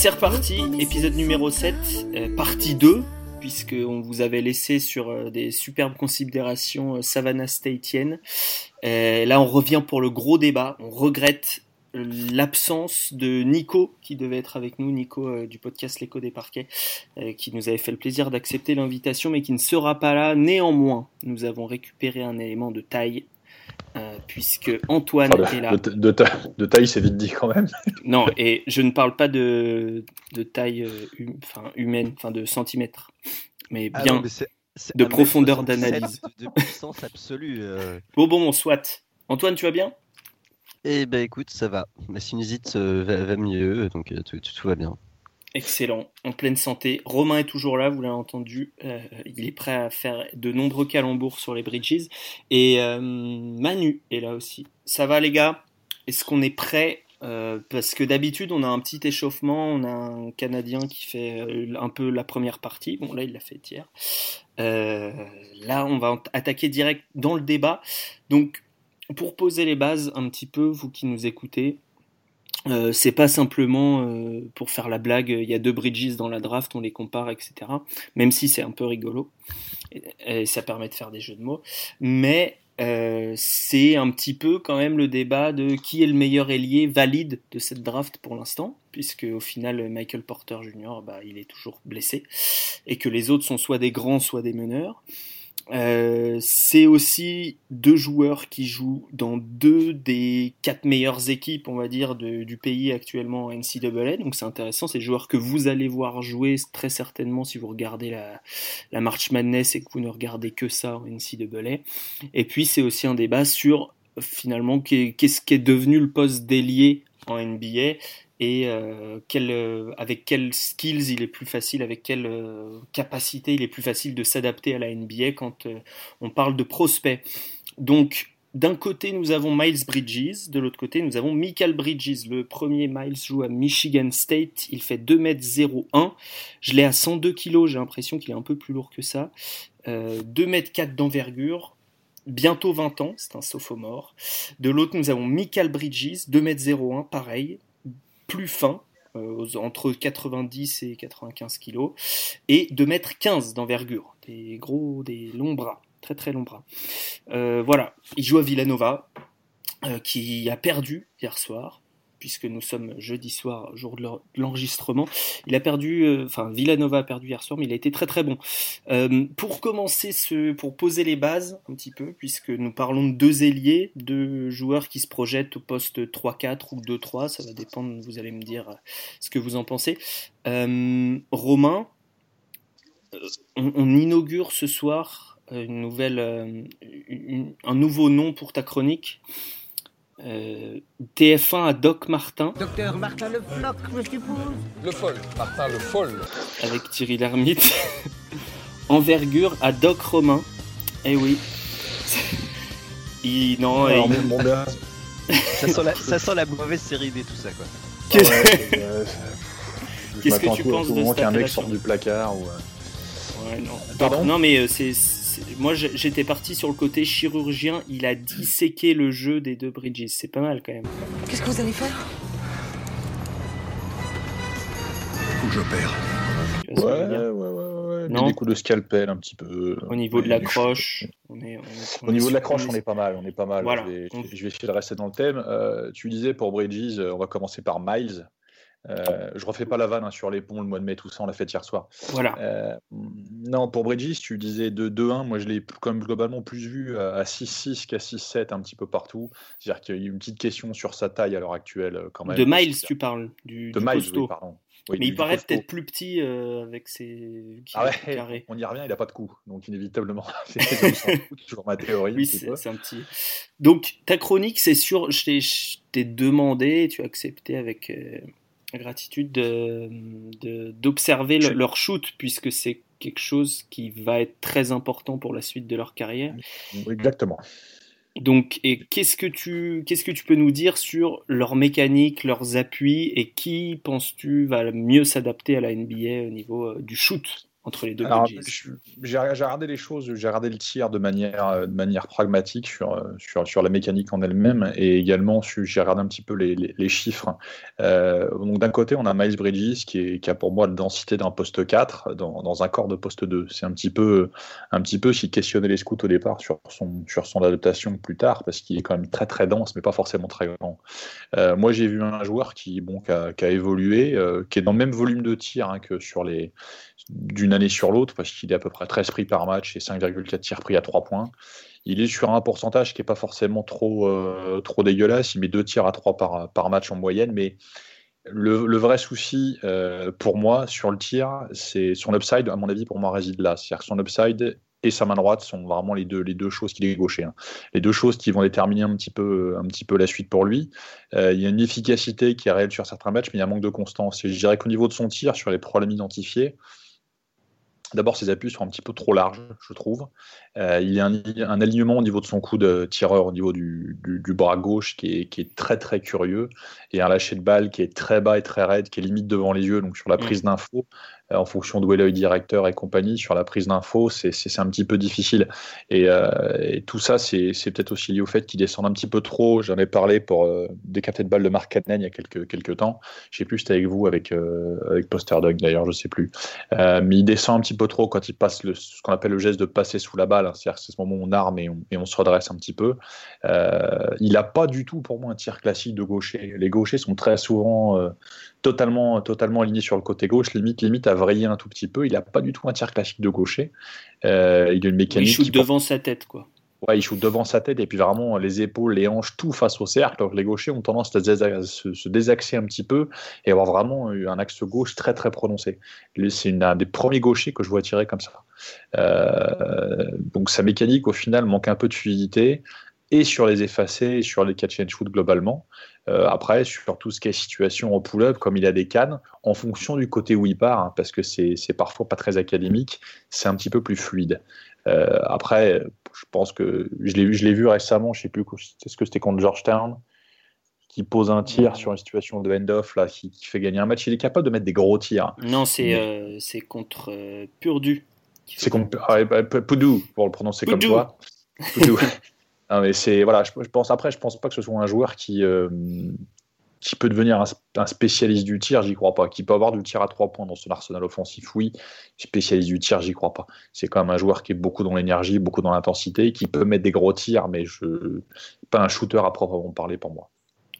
C'est reparti, épisode numéro 7, euh, partie 2, puisqu'on vous avait laissé sur euh, des superbes considérations euh, Savannah Statienne. Là, on revient pour le gros débat. On regrette l'absence de Nico qui devait être avec nous, Nico du podcast L'écho des parquets, qui nous avait fait le plaisir d'accepter l'invitation, mais qui ne sera pas là. Néanmoins, nous avons récupéré un élément de taille. Euh, puisque Antoine Enfin, est là. de, de- de ta- de taille, c'est vite dit quand même. Non, et je ne parle pas de, de taille euh, hum- enfin, humaine, enfin de centimètres, mais Ah bien. non, mais c'est- c'est de 1m67 profondeur d'analyse. De, de puissance absolue. euh. Bon, bon, soit. Antoine, tu vas bien? Eh ben écoute, ça va. Ma sinusite euh, va, va mieux, donc euh, tout, tout- tout va bien. Excellent, en pleine santé. Romain est toujours là, vous l'avez entendu. euh, il est prêt à faire de nombreux calembours sur les bridges. Et euh, Manu est là aussi. Ça va les gars? Est-ce qu'on est prêt? Euh, Parce que d'habitude, on a un petit échauffement. On a un Canadien qui fait un peu la première partie. Bon, là, il l'a fait hier. Là, on va attaquer direct dans le débat. Donc, pour poser les bases un petit peu, vous qui nous écoutez, euh, c'est pas simplement euh, pour faire la blague, il y a deux bridges dans la draft, on les compare, etc. Même si c'est un peu rigolo, et, ça permet de faire des jeux de mots. Mais euh, c'est un petit peu quand même le débat de qui est le meilleur ailier valide de cette draft pour l'instant, puisque au final Michael Porter Jr. Bah, il est toujours blessé, et que les autres sont soit des grands, soit des meneurs. Euh, c'est aussi deux joueurs qui jouent dans deux des quatre meilleures équipes, on va dire, du pays actuellement en NCAA. Donc c'est intéressant, c'est des joueurs que vous allez voir jouer très certainement si vous regardez la, la March Madness et que vous ne regardez que ça en NCAA. Et puis c'est aussi un débat sur finalement qu'est- qu'est-ce qui est devenu le poste d'ailier en NBA et euh, euh, avec quels skills il est plus facile, avec quelle euh, capacité il est plus facile de s'adapter à la NBA quand euh, on parle de prospects. Donc, d'un côté, nous avons Miles Bridges, de l'autre côté, nous avons Michael Bridges. Le premier, Miles joue à Michigan State, il fait 2m01. Je l'ai à 102 kg, j'ai l'impression qu'il est un peu plus lourd que ça. Euh, 2m4 d'envergure, bientôt 20 ans, c'est un sophomore. De l'autre, nous avons Michael Bridges, 2m01, pareil, plus fin, euh, entre 90 et 95 kilos, et 2m15 d'envergure, des gros, des longs bras, très très longs bras. Euh, voilà, il joue à Villanova, euh, qui a perdu hier soir, puisque nous sommes jeudi soir, jour de l'en- de l'enregistrement. Il a perdu, euh, enfin Villanova a perdu hier soir, mais il a été très très bon. Euh, pour commencer, ce, pour poser les bases un petit peu, puisque nous parlons de deux ailiers, deux joueurs qui se projettent au poste 3-4 ou 2-3, ça va dépendre, vous allez me dire euh, ce que vous en pensez. Romain, on, inaugure ce soir une nouvelle, un nouveau nom pour ta chronique. Euh, TF1 à Doc Martin Docteur Martin Le Floc, je suppose. Le folle, Martin le folle. avec Thierry Lhermitte. Envergure à Doc Romain. Eh oui. Il, non, Alors, il- gars, Ça sent, la, ça sent la mauvaise série B, tout ça, quoi. Qu'est-ce- ouais, c'est, euh, je Qu'est-ce que m'attends tu penses de moment cette qu'un mec sorte du placard ou. euh, Ouais, non. Pardon? Non, mais euh, c'est- moi j'étais parti sur le côté chirurgien. Il a disséqué le jeu des deux Bridges. C'est pas mal quand même. Qu'est-ce que vous allez faire? Faut que j'opère. Ouais, ouais, ouais, ouais. Non. Des coups de scalpel un petit peu. Au niveau de la Du- croche, on est, on est- on Au niveau de sur- la croche, on est- pas mal, on est pas mal. Voilà. Je, vais, On- je vais essayer de rester dans le thème. Euh, tu disais pour Bridges, euh, on va commencer par Miles. Euh, je refais pas la vanne hein, sur les ponts, le mois de mai, tout ça, on l'a fait hier soir. Voilà. Euh, non, pour Bridges, tu disais de 2-1. Moi, je l'ai même globalement plus vu à à 6-6 qu'à 6-7 un petit peu partout. C'est-à-dire qu'il y a eu une petite question sur sa taille à l'heure actuelle, euh, quand même. De Miles, y tu parles. Du, De du Miles, costaud. oui, pardon. Oui, mais du- il paraît peut-être plus petit euh, avec ses Ah ouais, carrés. on n'y revient, il n'a pas de coup. Donc, inévitablement, c'est comme toujours ma théorie. Oui, c'est un petit. Donc, ta chronique, c'est sûr, je t'ai- je t'ai demandé, tu as accepté avec euh, gratitude de- de- d'observer le- leur shoot, puisque c'est quelque chose qui va être très important pour la suite de leur carrière. Exactement. Donc, et qu'est-ce que tu, qu'est-ce que tu peux nous dire sur leur mécanique, leurs appuis, et qui penses-tu va le mieux s'adapter à la NBA au niveau euh, du shoot? Entre les deux Alors, j'ai regardé les choses, j'ai regardé le tir de manière, euh, de manière pragmatique sur, euh, sur, sur la mécanique en elle-même et également j'ai regardé un petit peu les, les- les chiffres. Euh, donc d'un côté, on a Miles Bridges qui, est- qui a pour moi la densité d'un poste 4 dans, dans un corps de poste 2. C'est un petit peu, un petit peu ce qui questionnait les scouts au départ sur son, sur son adaptation plus tard parce qu'il est quand même très très dense mais pas forcément très grand. Euh, moi, j'ai vu un joueur qui, bon, qui, a, qui a évolué, euh, qui est dans le même volume de tir hein, que sur les d'une année sur l'autre, parce qu'il est à peu près 13 pris par match et 5,4 tirs pris à 3 points. Il est sur un pourcentage qui n'est pas forcément trop, euh, trop dégueulasse. Il met 2 tirs à 3 par, par match en moyenne, mais le, le vrai souci euh, pour moi sur le tir, c'est son upside, à mon avis, pour moi, réside là. C'est-à-dire que son upside et sa main droite sont vraiment les deux, les deux choses qu'il est gaucher. hein. Les deux choses qui vont déterminer un petit peu, un petit peu la suite pour lui. Euh, il y a une efficacité qui est réelle sur certains matchs, mais il y a un manque de constance. Et je dirais qu'au niveau de son tir, sur les problèmes identifiés, D'abord, ses appuis sont un petit peu trop larges, je trouve. Euh, il y a un, un alignement au niveau de son coup de tireur, au niveau du, du- du bras gauche, qui est, qui est très très curieux, et un lâcher de balle qui est très bas et très raide, qui est limite devant les yeux. Donc sur la prise d'info, euh, en fonction d'où est l'œil directeur et compagnie, sur la prise d'info, c'est un petit peu difficile. Et, euh, tout ça, c'est peut-être aussi lié au fait qu'il descend un petit peu trop. J'en ai parlé pour euh, des de balle de Marc Cadnen il y a quelques, quelques temps. Je sais plus, c'était avec vous, avec, euh, avec Poster Dog d'ailleurs, je sais plus. Euh, mais il descend un petit peu trop quand il passe le, ce qu'on appelle le geste de passer sous la balle. hein. C'est-à-dire c'est ce moment où on arme et on, et on se redresse un petit peu. Il n'a pas du tout, pour moi, un tir classique de gaucher. Les gauchers sont très souvent totalement, totalement alignés sur le côté gauche, limite, limite à vriller un tout petit peu. Il n'a pas du tout un tir classique de gaucher. Euh, il a une Il mécanique. shoot qui- devant sa tête, quoi. Ouais, il shoot devant sa tête et puis vraiment les épaules, les hanches, tout face au cercle. Alors que les gauchers ont tendance à se désa- se, se désaxer un petit peu et avoir vraiment un axe gauche très très prononcé. C'est un des premiers gauchers que je vois tirer comme ça. Euh, donc sa mécanique au final manque un peu de fluidité et sur les effacés et sur les catch and shoot globalement. Euh, après, sur tout ce qui est situation en pull-up, comme il a des cannes, en fonction du côté où il part, hein, parce que c'est parfois pas très académique, c'est un petit peu plus fluide. Euh, après, je pense que je l'ai vu, récemment, je sais plus, est-ce que c'était contre Georgetown, qui pose un tir sur une situation de end-off là, qui, qui fait gagner un match. Il est capable de mettre des gros tirs. Non, c'est euh, contre euh, Purdu. qui fait C'est comme ah, bah, Poudou, pour le prononcer comme toi. Poudou. Non, mais c'est voilà, je, pense après, je pense pas que ce soit un joueur qui euh, peut devenir un, un spécialiste du tir, j'y crois pas. Qui peut avoir du tir à trois points dans son arsenal offensif, oui. Spécialiste du tir, j'y crois pas. C'est quand même un joueur qui est beaucoup dans l'énergie, beaucoup dans l'intensité, qui peut mettre des gros tirs, mais je pas un shooter à proprement parler pour moi.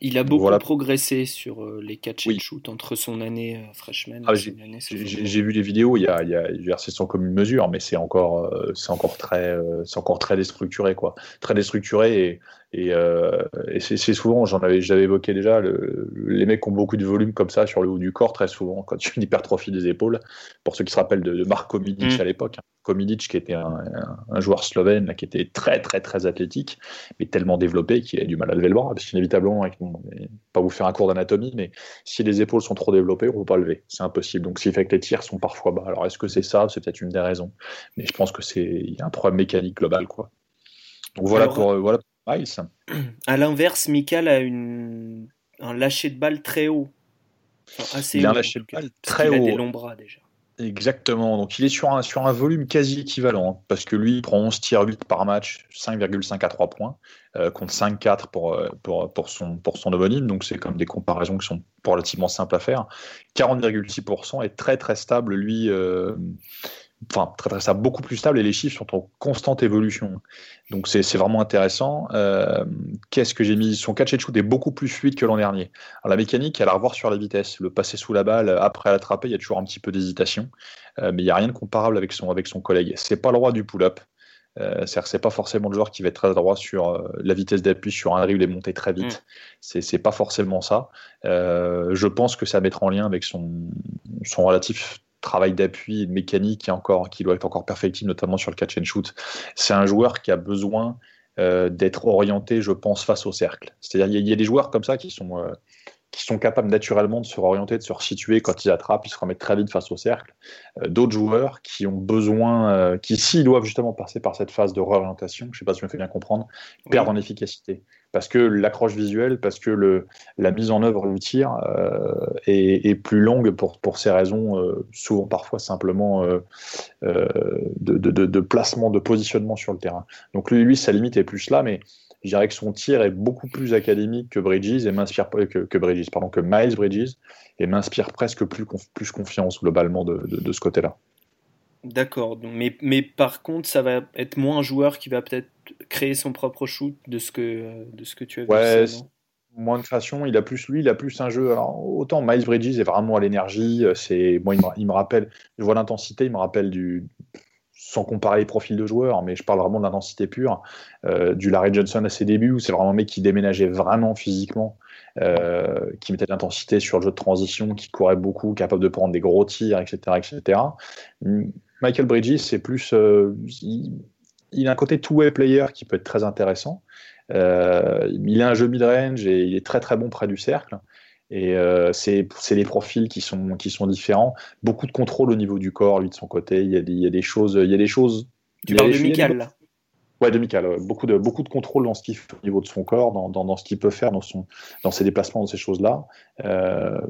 Il a beaucoup Voilà. progressé sur euh, les catch and shoot entre son année euh, freshman Ah, et j'ai- son année J'ai vu les vidéos, il y a, il y a, c'est sans commune mesure, mais c'est encore, euh, c'est encore très, c'est encore très déstructuré, quoi. Très déstructuré et, et, euh, et c'est souvent, j'en avais, j'avais évoqué déjà, le, les mecs ont beaucoup de volume comme ça sur le haut du corps, très souvent, quand a une hypertrophie des épaules. Pour ceux qui se rappellent de, de Marko Milic Mm. à l'époque, hein. Komilic qui était un, un- un joueur slovène là, qui était très très très athlétique, mais tellement développé qu'il a du mal à lever le bras, parce qu'inévitablement, bon, pas vous faire un cours d'anatomie, mais si les épaules sont trop développées, on ne peut pas lever. C'est impossible. Donc, ce qui fait que les tirs sont parfois bas. Alors, est-ce que c'est ça? C'est peut-être une des raisons. Mais je pense que c'est il y a un problème mécanique global, quoi. Donc voilà Alors, pour euh, voilà Miles. À l'inverse, Mikal a une... un lâcher de balle très haut. Enfin, assez Il a un haut, lâcher de balle très qu'il a haut. des longs bras déjà. Exactement. Donc il est sur un, sur un volume quasi équivalent, hein, parce que lui, il prend 11 tirs 8 par match, 5,5 à 3 points, euh, contre 5,4 pour, euh, pour, pour, son, pour son homonyme. Donc c'est comme des comparaisons qui sont relativement simples à faire. 40,6% est très très stable, lui. euh, Enfin, très, très stable, beaucoup plus stable et les chiffres sont en constante évolution. Donc c'est vraiment intéressant. Euh, Qu'est-ce que j'ai mis? Son catch and shoot est beaucoup plus fluide que l'an dernier. Alors, la mécanique, elle a à revoir sur la vitesse. Le passer sous la balle, après l'attraper, il y a toujours un petit peu d'hésitation. Euh, mais il n'y a rien de comparable avec son, avec son collègue. C'est pas le roi du pull-up. Euh, C'est-à-dire que c'est pas forcément le joueur qui va être très droit sur euh, la vitesse d'appui sur un dribble et monter très vite. C'est C'est pas forcément ça. Euh, je pense que ça mettra en lien avec son, son relatif travail d'appui et de mécanique qui, est encore, qui doit être encore perfectible, notamment sur le catch and shoot. C'est un joueur qui a besoin euh, d'être orienté, je pense, face au cercle. C'est-à-dire il y, a- il y a des joueurs comme ça qui sont, euh, qui sont capables naturellement de se réorienter, de se resituer quand ils attrapent, ils se remettent très vite face au cercle. Euh, D'autres joueurs qui ont besoin, qui s'ils doivent justement passer par cette phase de réorientation, je ne sais pas si je me fais bien comprendre, perdent en efficacité. Parce que l'accroche visuelle, parce que le, la mise en œuvre du tir euh, est, plus longue pour, pour ces raisons, euh, souvent parfois simplement euh, de, de, placement, de positionnement sur le terrain. Donc lui, sa limite est plus là, mais je dirais que son tir est beaucoup plus académique que Bridges et m'inspire que, Bridges, pardon, que Miles Bridges et m'inspire presque plus, plus confiance globalement de, de ce côté-là. D'accord, mais, mais par contre, ça va être moins un joueur qui va peut-être créer son propre shoot de ce que, de ce que tu as vu. Ouais, moins de création, il a plus lui, il a plus un jeu. Alors, autant Miles Bridges est vraiment à l'énergie, c'est moi il me, il me, rappelle, je vois l'intensité, il me rappelle du sans comparer les profils de joueurs, mais je parle vraiment de l'intensité pure, euh, du Larry Johnson à ses débuts, où c'est vraiment un mec qui déménageait vraiment physiquement, euh, qui mettait de l'intensité sur le jeu de transition, qui courait beaucoup, capable de prendre des gros tirs, etc. etc. Michael Bridges, c'est plus. Euh, il, a un côté two-way player qui peut être très intéressant. Euh, il a un jeu mid-range et il est très très bon près du cercle. Et euh, c'est les profils qui sont, qui sont différents. Beaucoup de contrôle au niveau du corps, lui, de son côté. Il y a des, il y a des choses. Il y a des choses tu parles de Michael, là Ouais, de Michael. Beaucoup de, beaucoup de contrôle dans ce qu'il fait au niveau de son corps, dans, dans, dans ce qu'il peut faire, dans, son, dans ses déplacements, dans ces choses-là. Euh,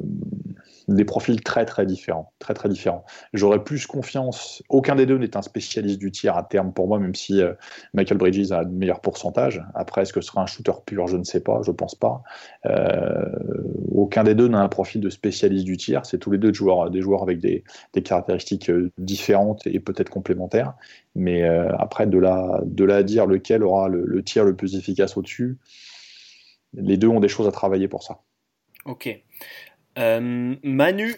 des profils très très différents, très très différents. J'aurais plus confiance. Aucun des deux n'est un spécialiste du tir à terme pour moi, même si euh, Michael Bridges a de meilleurs pourcentages. Après, est-ce que ce sera un shooter pur? Je ne sais pas, je pense pas. Euh, aucun des deux n'a un profil de spécialiste du tir. C'est tous les deux joueurs, des joueurs avec des, des caractéristiques différentes et peut-être complémentaires. Mais euh, après, de là, de là à dire lequel aura le, le tir le plus efficace au-dessus, les deux ont des choses à travailler pour ça. Ok. Euh, Manu,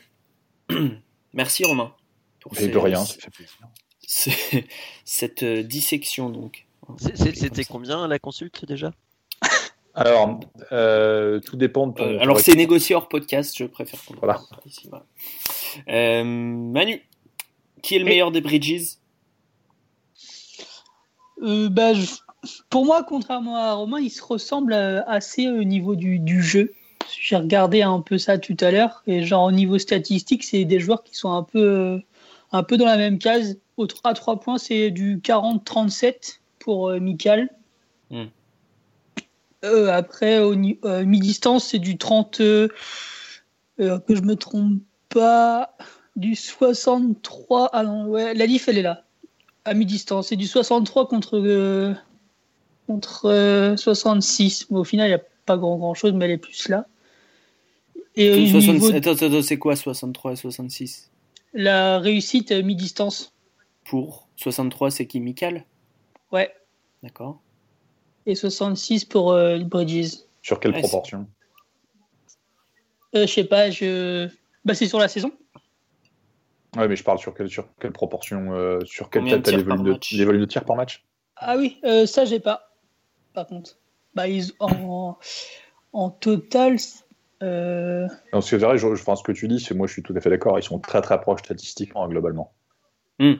merci Romain. Pour de rien, Cette euh, dissection donc. C'était combien la consulte déjà? Alors, euh, tout dépend de ton. Euh, alors, c'est négocié hors podcast, je préfère qu'on voilà. ici. Voilà. Euh, Manu, qui est le meilleur des Bridges? Euh, bah, je... Pour moi, contrairement à Romain, il se ressemble assez au niveau du, du jeu. J'ai regardé un peu ça tout à l'heure et genre au niveau statistique, c'est des joueurs qui sont un peu, un peu dans la même case. Au 3 à 3 points, c'est du 40-37 pour euh, Mikal. Mm. Euh, après, au euh, mi-distance, c'est du 30, euh, euh, que je me trompe pas, du 63. Ah non, ouais, la diff, elle est là. À mi-distance, c'est du 63 contre, contre 66. Mais au final, il n'y a pas grand, grand chose, mais elle est plus là. Et 60... niveau... Attends, attends c'est quoi 63 et 66 La réussite mi-distance. Pour 63, c'est qui Mikal Ouais. D'accord. Et 66 pour euh, Bridges. Sur quelle ouais, proportion? Euh, Je sais pas, je. Bah, c'est sur la saison. Ouais, mais je parle sur quelle, sur quelle proportion, euh, sur quelle tête les volumes de, les volumes de tir par match? Ah oui, euh, ça j'ai pas. Par contre, bah, ils, en, en total, euh... Non, ce que, vrai, je, je, ce que tu dis, c'est moi je suis tout à fait d'accord. Ils sont très très proches statistiquement, globalement. Mmh.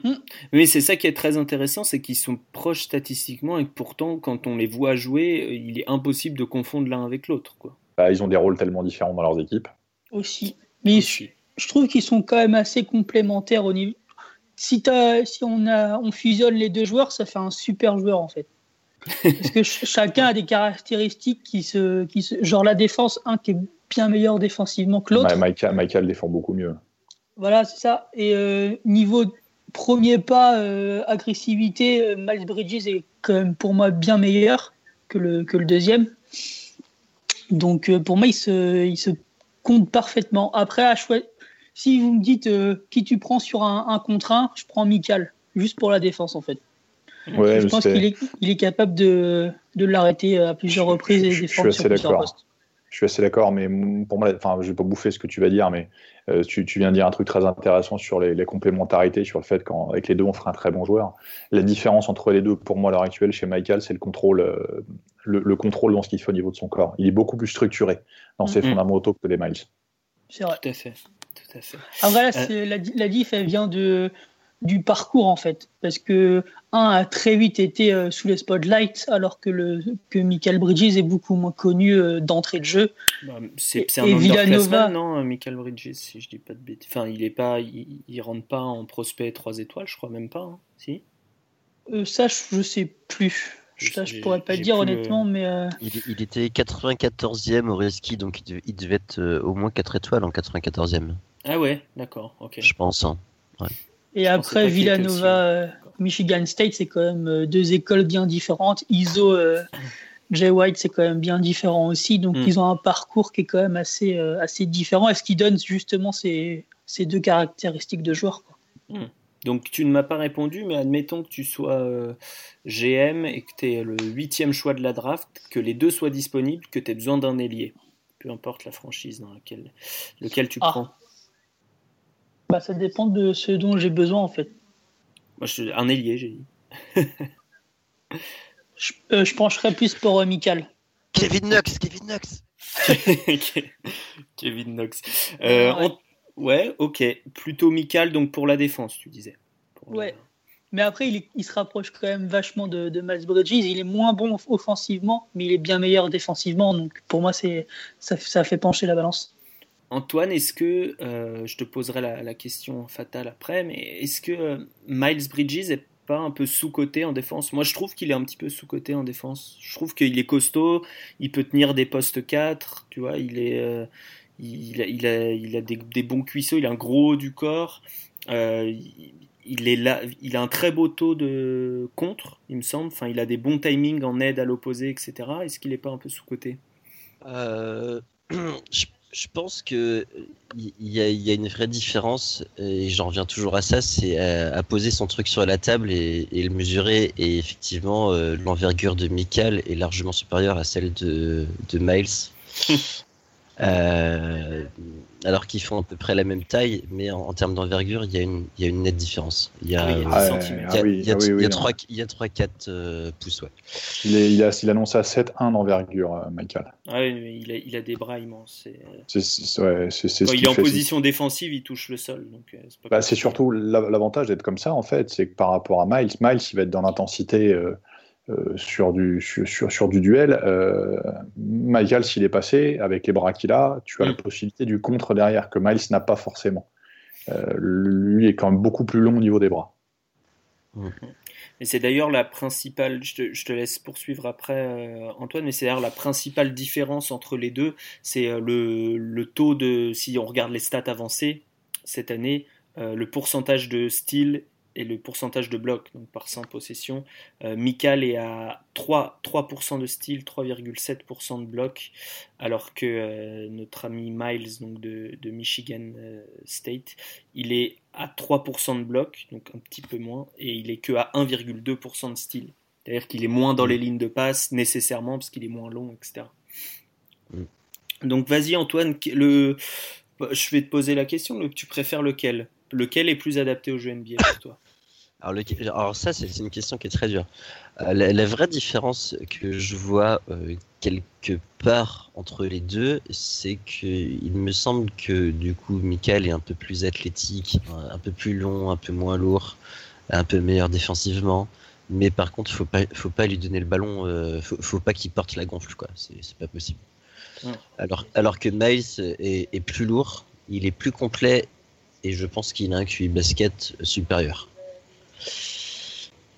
Oui, c'est ça qui est très intéressant, c'est qu'ils sont proches statistiquement et que pourtant, quand on les voit jouer, il est impossible de confondre l'un avec l'autre. Bah, ils ont des rôles tellement différents dans leurs équipes. Aussi. Mais Aussi. Je, trouve qu'ils sont quand même assez complémentaires au niveau. Si, as, si on, a, on fusionne les deux joueurs, ça fait un super joueur en fait. Parce que chacun a des caractéristiques qui se, qui se. Genre la défense, un qui est bien meilleur défensivement que l'autre. Michael, Michael, défend beaucoup mieux. Voilà, c'est ça. Et euh, niveau premier pas, euh, agressivité, euh, Miles Bridges est quand même pour moi bien meilleur que le, que le deuxième. Donc euh, pour moi, il se, il se compte parfaitement. Après, à. Si vous me dites euh, qui tu prends sur un, un contre un, je prends Michael, juste pour la défense en fait. Ouais, je pense qu'il est, il est capable de, de l'arrêter à plusieurs reprises et je, défendre je suis assez d'accord. Je suis assez d'accord, mais pour moi, enfin, je vais pas bouffer ce que tu vas dire, mais euh, tu, tu, viens de dire un truc très intéressant sur les, les complémentarités, sur le fait qu'avec les deux, on fera un très bon joueur. La différence entre les deux, pour moi, à l'heure actuelle, chez Michael, c'est le contrôle, euh, le, le, contrôle dans ce qu'il fait au niveau de son corps. Il est beaucoup plus structuré dans ses mm -hmm. fondamentaux que les Miles. C'est vrai. Tout à fait. Tout à fait. Ah, voilà, euh... la, la diff, elle vient de du parcours en fait parce que un a très vite été euh, sous les spotlights alors que le que Michael Bridges est beaucoup moins connu euh, d'entrée de jeu bah, c'est un Villanova non Michael Bridges si je dis pas de bêtises enfin il est pas il, il, rentre pas en prospect 3 étoiles je crois même pas hein. si? Ça je, je sais plus Ça, je pourrais pas dire honnêtement, mais. Euh, il, il, était 94e au reski, donc il devait, il devait être euh, au moins 4 étoiles en 94e. Ah ouais, d'accord, ok. Je pense. Hein. Ouais. Et après, Villanova, euh, Michigan State, c'est quand même deux écoles bien différentes. ISO, Jay White, c'est quand même bien différent aussi. Donc, hmm. ils ont un parcours qui est quand même assez, assez différent. Et ce qui donne justement ces, ces deux caractéristiques de joueurs. Quoi. Hmm. Donc tu ne m'as pas répondu, mais admettons que tu sois euh, GM et que tu es le huitième choix de la draft, que les deux soient disponibles, que tu aies besoin d'un ailier. Peu importe la franchise dans laquelle lequel tu ah. prends. Bah, ça dépend de ce dont j'ai besoin en fait. Moi, je, un ailier, j'ai dit. Euh, je, pencherais plus pour euh, Michael. Kevin Knox, Kevin Knox. Kevin Knox. on, Ouais, ok. Plutôt Mikal, donc pour la défense, tu disais. ouais. Mais après, il, se rapproche quand même vachement de, de Miles Bridges. Il est moins bon offensivement, mais il est bien meilleur défensivement. Donc pour moi, c'est ça, ça, fait pencher la balance. Antoine, est-ce que, euh, je te poserai la, question fatale après, mais est-ce que euh, Miles Bridges est pas un peu sous-coté en défense? Moi, je trouve qu'il est un petit peu sous-coté en défense. Je trouve qu'il est costaud, il peut tenir des postes 4, tu vois, il est... Euh, il a, il a, il a des, bons cuisseaux, il a un gros haut du corps. Euh, il, est là, il a un très beau taux de contre, il me semble. Enfin, il a des bons timings en aide à l'opposé, etc. Est-ce qu'il n'est pas un peu sous-côté euh, je, pense que il y, a, y, a, une vraie différence, et j'en reviens toujours à ça, c'est à, poser son truc sur la table et, le mesurer. Et effectivement, euh, l'envergure de Michael est largement supérieure à celle de, de Miles. Euh, alors qu'ils font à peu près la même taille, mais en, termes d'envergure, il y, a une, il y a une nette différence. Il y a 3-4 pouces. Ouais. Il, est, il, a, il annonce à 7-1 d'envergure, euh, Michael. Ah oui, il a, il a des bras immenses. Ouais, il est en position défensive, il touche le sol. Euh, c'est, bah, surtout l'avantage d'être comme ça, en fait. C'est que par rapport à Miles, Miles, il va être dans l'intensité. Euh, sur, du, sur, sur, du duel, euh, Michael, s'il est passé, avec les bras qu'il a, tu as la mm. possibilité du contre derrière, que Miles n'a pas forcément. Euh, lui est quand même beaucoup plus long au niveau des bras. Mm. Et c'est d'ailleurs la principale, je te, je te, laisse poursuivre après Antoine, mais c'est d'ailleurs la principale différence entre les deux, c'est le, le, taux de, si on regarde les stats avancées cette année, le pourcentage de style et le pourcentage de blocs donc par 100 possessions. Euh, Mikal est à 3%, 3 de style, 3,7% de blocs, alors que euh, notre ami Miles donc de, de Michigan euh, State, il est à 3% de blocs, donc un petit peu moins, et il est que à 1,2% de style. C'est-à-dire qu'il est moins dans les lignes de passe nécessairement parce qu'il est moins long, etc. Mm. Donc vas-y Antoine, le... je vais te poser la question, tu préfères lequel? Lequel est plus adapté au jeu NBA pour toi alors, ça, c'est une question qui est très dure. Euh, la, vraie différence que je vois euh, quelque part entre les deux, c'est que il me semble que du coup, Michael est un peu plus athlétique, un peu plus long, un peu moins lourd, un peu meilleur défensivement. Mais par contre, faut pas, faut pas lui donner le ballon, euh, faut, pas qu'il porte la gonfle, quoi. C'est pas possible. Alors, alors que Miles est, est plus lourd, il est plus complet et je pense qu'il a un QI basket supérieur.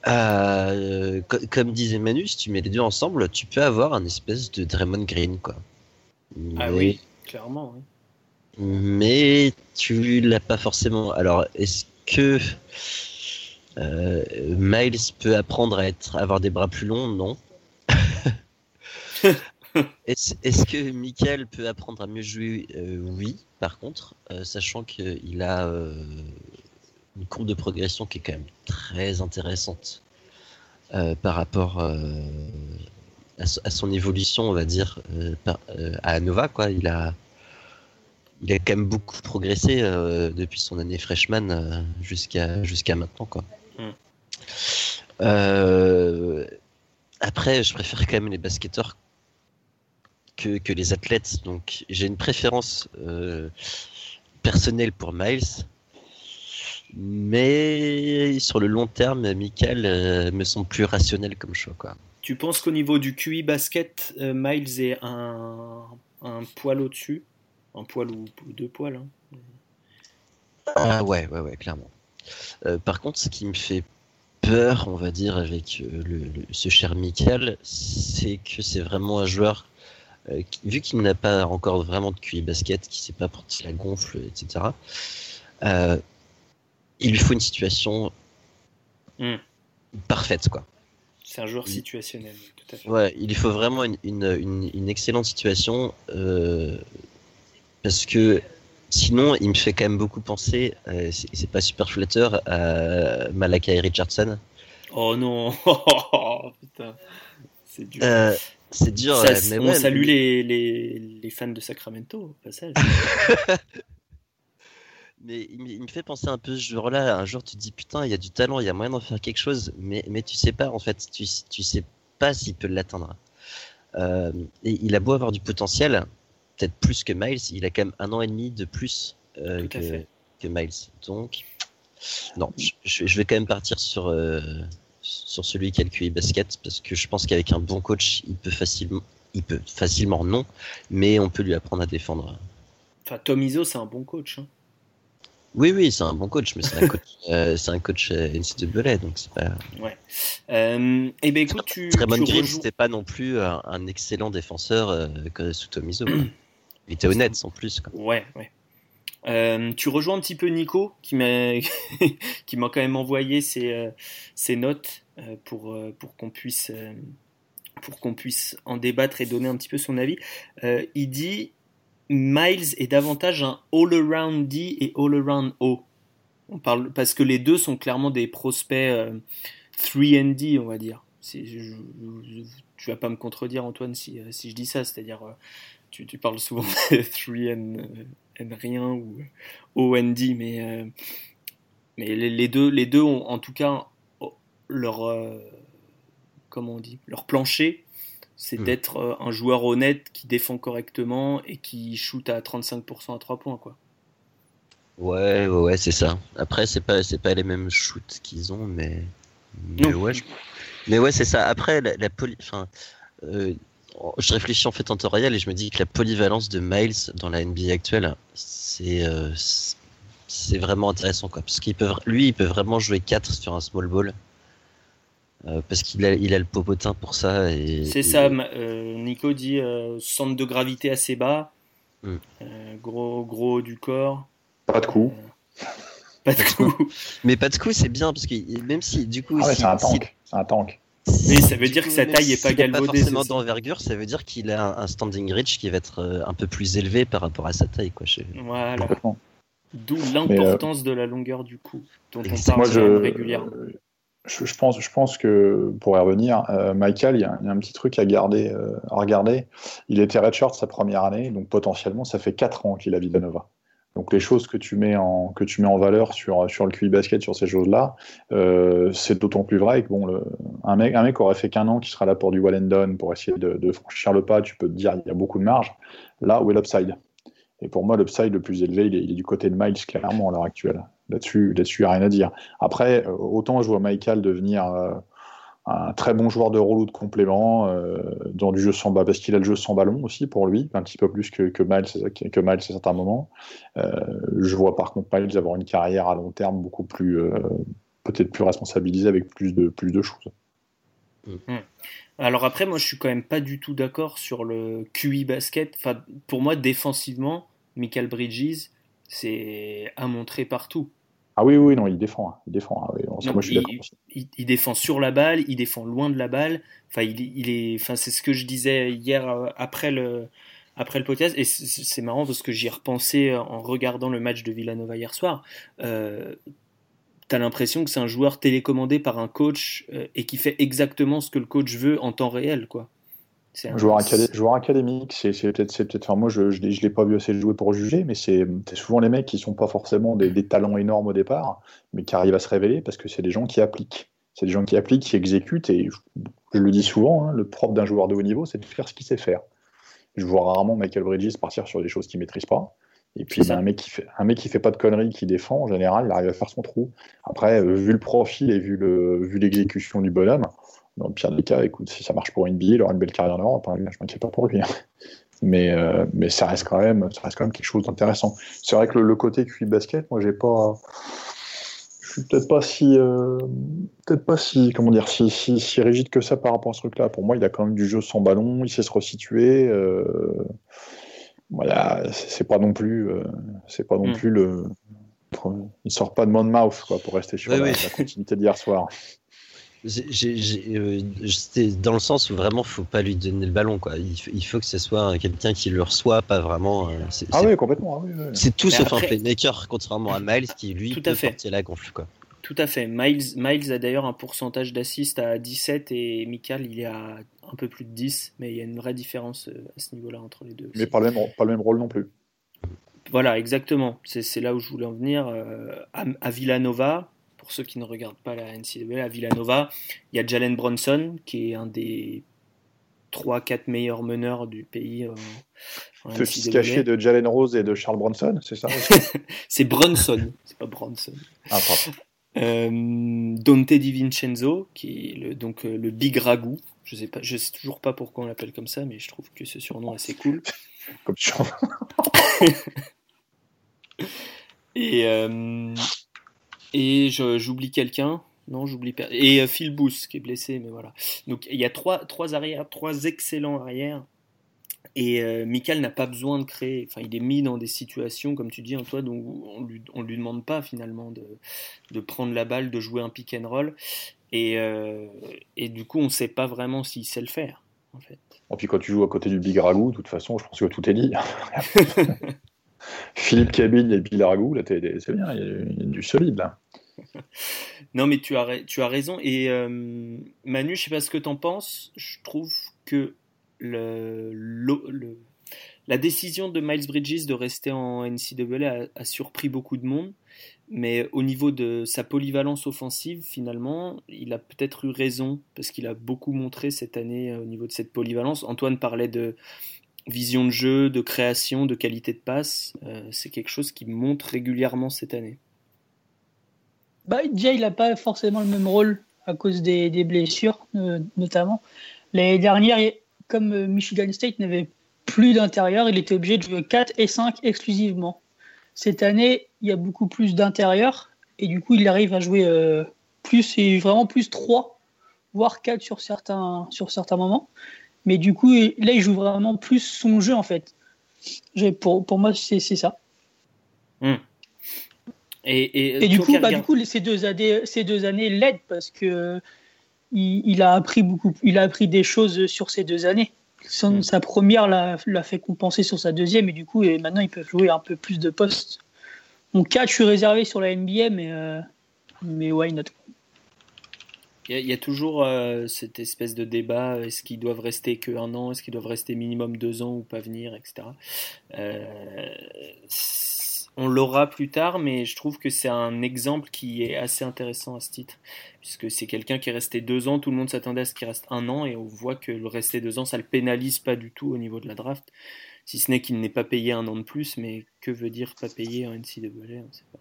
Euh, comme disait Manu, si tu mets les deux ensemble, tu peux avoir un espèce de Draymond Green, quoi. Ah oui, clairement. Mais tu l'as pas forcément. Alors, est-ce que euh, Miles peut apprendre à être, avoir des bras plus longs? Non. est-ce, que Michael peut apprendre à mieux jouer euh, Oui, par contre, sachant qu'il a une courbe de progression qui est quand même très intéressante euh, par rapport euh, à, son évolution, on va dire, euh, à Nova. Quoi. Il, a, il a quand même beaucoup progressé depuis son année freshman jusqu'à jusqu'à maintenant. Quoi. Hmm. après, je préfère quand même les basketteurs que, que les athlètes. Donc, j'ai une préférence personnelle pour Miles mais sur le long terme, Michael euh, me semble plus rationnel comme choix. Quoi. Tu penses qu'au niveau du QI basket, euh, Miles est un, un poil au-dessus? Un poil ou, deux poils hein? Ah, Ouais, ouais, ouais, clairement. Euh, par contre, ce qui me fait peur, on va dire, avec euh, le, le- ce cher Michael, c'est que c'est vraiment un joueur, euh, vu qu'il n'a pas encore vraiment de QI basket, qui sait pas porter la gonfle, etc., euh, il lui faut une situation Hmm. parfaite, quoi. C'est un joueur situationnel, tout à fait. Ouais, il lui faut vraiment une, une, une, une excellente situation euh, parce que sinon, il me fait quand même beaucoup penser, c'est pas super flatteur, à Malakai Richardson. Oh non Putain, c'est dur. C'est dur, Ça, mais on ouais, salue mais- les, les, les fans de Sacramento, au passage. Mais il, me- il me fait penser un peu ce jour-là. Un jour, tu te dis putain, il y a du talent, il y a moyen d'en faire quelque chose, mais, mais tu sais pas en fait, tu, tu sais pas s'il peut l'atteindre. Euh, et il a beau avoir du potentiel, peut-être plus que Miles, il a quand même un an et demi de plus euh, que, Miles. Donc, non, je, je- je vais quand même partir sur, euh, sur celui qui a le QI basket parce que je pense qu'avec un bon coach, il peut facilement, il peut facilement non, mais on peut lui apprendre à défendre. Enfin, Tom Izzo, c'est un bon coach. hein. Oui, oui, c'est un bon coach, mais c'est un coach, euh, c'est un coach euh, NCAA, donc c'est pas. Euh, eh ben écoute, tu, tu Green, rejoins- c'était pas non plus un, un excellent défenseur euh, sous Tomizo. quoi. Il était honnête en plus. Quoi. Ouais, ouais. Euh, tu rejoins un petit peu Nico qui m'a qui m'a quand même envoyé ses, euh, ses notes euh, pour pour qu'on puisse pour qu'on puisse en débattre et donner un petit peu son avis. Il dit Miles est davantage un all-around D et all-around O. On parle parce que les deux sont clairement des prospects euh, 3 D, on va dire. Je, je- tu vas pas me contredire Antoine si, si je dis ça, c'est-à-dire tu, tu parles souvent de 3 and, euh, and rien ou OND, mais, euh, mais les, les deux, les deux ont en tout cas oh, leur, euh, comment on dit, leur plancher, c'est Hmm. d'être euh, un joueur honnête qui défend correctement et qui shoot à 35% à 3 points. Quoi. Ouais, ouais, ouais, c'est ça. Après, c'est pas, pas les mêmes shoots qu'ils ont, mais, mais Non. ouais, je- mais ouais, c'est ça. Après, la, la enfin, euh, je réfléchis en fait en temps réel et je me dis que la polyvalence de Miles dans la NBA actuelle, c'est, euh, c'est- vraiment intéressant, quoi. Parce qu'il peut, lui, il peut vraiment jouer 4 sur un small ball. Euh, parce qu'il a, il a le popotin pour ça. et- C'est et- ça, euh, Nico dit euh, centre de gravité assez bas, Hmm. euh, gros, gros du corps, Pas de coup. pas de coup. Mais pas de coup, c'est bien parce que même si du coup, Ah ouais, si- c'est un si- tank. C'est un tank. Oui, ça veut dire coup, que sa taille est pas galvaudée, forcément c'est ça. d'envergure, ça veut dire qu'il a un- standing reach qui va être euh, un peu plus élevé par rapport à sa taille, quoi. Voilà. Complètement. D'où l'importance de la longueur du cou, dont on parle Moi, je, régulièrement. je, je pense, je pense que pour y revenir, euh, Michael, il y, a, il y a un petit truc à garder, euh, à regarder. Il était redshirt sa première année, donc potentiellement, ça fait 4 ans qu'il a Villanova. Donc les choses que tu mets en, que tu mets en valeur sur, sur le QI basket, sur ces choses-là, euh, c'est d'autant plus vrai que bon, le, un, mec, un mec aurait fait qu'un an qui sera là pour du done, pour essayer de, franchir le pas, tu peux te dire il y a beaucoup de marge. Là, où est l'upside? Et pour moi, l'upside le plus élevé, il est, il est du côté de Miles, clairement, à l'heure actuelle. Là-dessus, là-dessus, il n'y a rien à dire. Après, euh, autant je vois Michael devenir euh, un très bon joueur de rôle ou de complément euh, dans du jeu sans ballon, parce qu'il a le jeu sans ballon aussi pour lui, un petit peu plus que, que Miles, que Miles à certains moments. Euh, je vois par contre Miles avoir une carrière à long terme beaucoup plus, euh, peut-être plus responsabilisée avec plus de, plus de choses. Alors après, moi, je suis quand même pas du tout d'accord sur le QI basket. Enfin, pour moi, défensivement, Michael Bridges, c'est à montrer partout. Ah oui, oui, non, il défend. hein, il défend. ah oui, Non, moi, je suis il-. Il, il défend sur la balle, il défend loin de la balle. Enfin, il, il est, enfin, c'est ce que je disais hier euh, après le, après le podcast. Et c'est marrant parce que j'y ai repensé en regardant le match de Villanova hier soir. Euh, T'as l'impression que c'est un joueur télécommandé par un coach euh, et qui fait exactement ce que le coach veut en temps réel, quoi. Un Joueur, acadé- joueur académique, c'est peut-être, peut-être. Enfin, moi, je je l'ai pas vu assez jouer pour juger, mais c'est souvent les mecs qui sont pas forcément des, des talents énormes au départ, mais qui arrivent à se révéler parce que c'est des gens qui appliquent. C'est des gens qui appliquent, qui exécutent, et je, je le dis souvent, hein, le propre d'un joueur de haut niveau, c'est de faire ce qu'il sait faire. Je vois rarement Michael Bridges partir sur des choses qu'il maîtrise pas. Et puis ben, un mec qui fait un mec qui fait pas de conneries, qui défend, en général, il arrive à faire son trou. Après, euh, vu le profil et vu le vu l'exécution du bonhomme, dans le pire des cas, écoute, si ça marche pour NBA, il aura une belle carrière en Europe. hein, je m'inquiète pas pour lui. hein. Mais, euh, mais ça reste quand même, ça reste quand même quelque chose d'intéressant. C'est vrai que le, le côté QI basket, moi, j'ai pas, suis peut-être pas si, euh, peut-être pas si, comment dire, si, si, si rigide que ça par rapport à ce truc-là. Pour moi, il a quand même du jeu sans ballon, il sait se resituer. Euh, voilà, c'est pas non plus, euh, c'est pas non Mm. plus le, il sort pas de Monmouth quoi pour rester sur Oui, la, oui. la continuité d'hier soir. J'ai- j'ai- j'ai, euh, C'était dans le sens où vraiment faut pas lui donner le ballon quoi. Il, faut- il faut que ce soit quelqu'un qui le reçoit, pas vraiment. euh, Ah c'est- oui, complètement. ah oui, oui. c'est tout Mais sauf après- un playmaker, contrairement à Miles qui lui Tout à peut fait. porter la gonfle quoi. Tout à fait. Miles, Miles a d'ailleurs un pourcentage d'assist à 17 et Michael il est à un peu plus de 10, mais il y a une vraie différence euh, à ce niveau-là entre les deux. aussi. Mais pas le même, pas le même rôle non plus. Voilà, exactement. C'est c'est là où je voulais en venir. Euh, à, à Villanova, pour ceux qui ne regardent pas la NCAA, à Villanova, il y a Jalen Bronson, qui est un des 3-4 meilleurs meneurs du pays. euh, en Ce fils caché de Jalen Rose et de Charles Bronson, c'est ça C'est Brunson, c'est pas Bronson. Ah. Euh, Dante Di Vincenzo, qui est le, donc euh, le Big Ragout. Je sais pas, je sais toujours pas pourquoi on l'appelle comme ça, mais je trouve que ce surnom est assez cool. Comme tu Et euh, et j'oublie quelqu'un. Non, j'oublie per- et euh, Phil Booth qui est blessé, mais voilà. Donc il y a trois trois arrières, trois excellents arrières. Et euh, Michael n'a pas besoin de créer. Enfin, il est mis dans des situations, comme tu dis, Antoine, où on lui, on lui demande pas finalement de, de prendre la balle, de jouer un pick and roll. Et, euh, et du coup, on ne sait pas vraiment s'il sait le faire, en fait. Et puis quand tu joues à côté du Big Ragout, de toute façon, je pense que tout est dit. Philippe Cabine et Bill Ragout, là, c'est bien, il y, a, du solide là. Non, mais tu as, tu as raison. Et euh, Manu, je sais pas ce que tu en penses. Je trouve que la décision de Miles Bridges de rester en NCAA a, a surpris beaucoup de monde. Mais au niveau de sa polyvalence offensive, finalement, il a peut-être eu raison parce qu'il a beaucoup montré cette année euh, au niveau de cette polyvalence. Antoine parlait de vision de jeu, de création, de qualité de passe. Euh, C'est quelque chose qui monte régulièrement cette année. Bah, il n'a pas forcément le même rôle à cause des, blessures, euh, notamment. L'année dernière, comme euh, Michigan State n'avait plus d'intérieur, il était obligé de jouer 4 et 5 exclusivement. Cette année, il y a beaucoup plus d'intérieur et du coup, il arrive à jouer plus et vraiment plus 3, voire 4 sur certains, sur certains moments. Mais du coup, là, il joue vraiment plus son jeu en fait. Pour, pour moi, c'est ça. Et, et, Et du coup, bah, du coup, ces deux années, ces deux années l'aident parce que euh, il, il a appris beaucoup, il a appris des choses sur ces deux années. Son- Mm. Sa première l'a fait compenser sur sa deuxième et du coup, et maintenant, ils peuvent jouer un peu plus de postes. Mon 4, je suis réservé sur la NBA, mais euh, mais why not Il y, a- toujours euh, cette espèce de débat, est-ce qu'ils doivent rester que un an, est-ce qu'ils doivent rester minimum deux ans ou pas venir, etc. Euh, on l'aura plus tard, mais je trouve que c'est un exemple qui est assez intéressant à ce titre, puisque c'est quelqu'un qui est resté deux ans, tout le monde s'attendait à ce qu'il reste un an, et on voit que le rester deux ans, ça le pénalise pas du tout au niveau de la draft, si ce n'est qu'il n'est pas payé un an de plus, mais que veut dire pas payé en NCAA, on sait pas.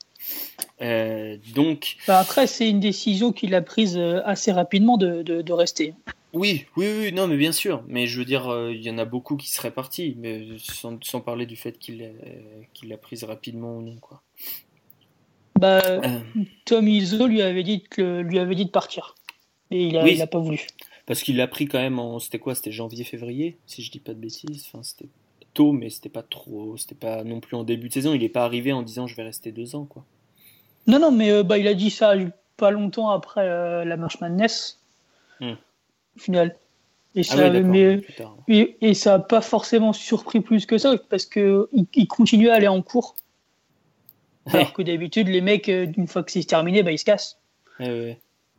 Euh, donc, Bah, Après, c'est une décision qu'il a prise euh, assez rapidement de, de, de rester. Oui, oui, oui, non, mais bien sûr. Mais je veux dire, euh, il y en a beaucoup qui seraient partis, mais sans, sans parler du fait qu'il l'a- qu'il l'a prise rapidement ou non, quoi. Bah, Euh, Tom Izzo lui avait dit que lui avait dit de partir et il a, Oui. il a pas voulu. parce qu'il l'a pris quand même en, c'était quoi? C'était janvier-février, si je dis pas de bêtises. Enfin, c'était tôt, mais c'était pas trop, c'était pas non plus en début de saison. Il est pas arrivé en disant je vais rester deux ans, quoi. Non, non, mais euh, bah, il a dit ça pas longtemps après euh, la March Madness, Hmm. au final. Et Ah ça, d'accord, mais, et, et ça n'a pas forcément surpris plus que ça, parce que il, il continue à aller en cours. Alors que d'habitude, les mecs, euh, une fois que c'est terminé, bah, ils se cassent.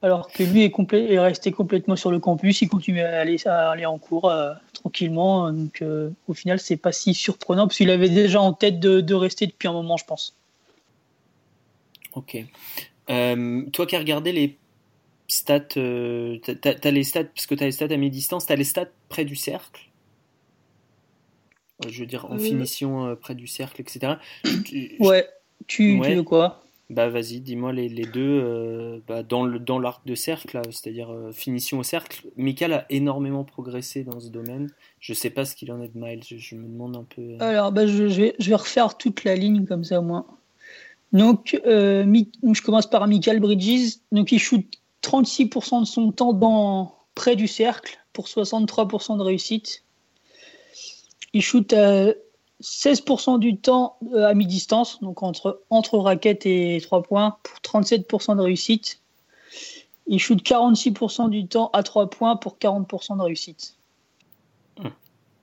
Alors que lui est, complè- est resté complètement sur le campus, il continue à aller, à aller en cours euh, tranquillement. Donc euh, au final, c'est pas si surprenant, parce qu'il avait déjà en tête de, de rester depuis un moment, je pense. Ok. Euh, toi qui as regardé les stats, euh, t'as- t'as t'as les stats, parce que tu as les stats à mi-distance, tu as les stats près du cercle? Je veux dire, en finition euh, près du cercle, etc. Tu- Ouais, tu, Ouais. tu veux quoi? Bah vas-y, dis-moi les, deux euh, bah, dans le dans l'arc de cercle, c'est-à-dire euh, finition au cercle. Michael a énormément progressé dans ce domaine. Je sais pas ce qu'il en est de Miles, je, me demande un peu. euh, Alors, bah, je, vais, je vais refaire toute la ligne comme ça, au moins. Donc, je commence par Michael Bridges. Donc, il shoot 36% de son temps dans, près du cercle pour 63% de réussite. Il shoot à 16% du temps euh, à mi-distance, donc entre, entre raquettes et 3 points, pour 37% de réussite. Il shoot 46% du temps à 3 points pour 40% de réussite.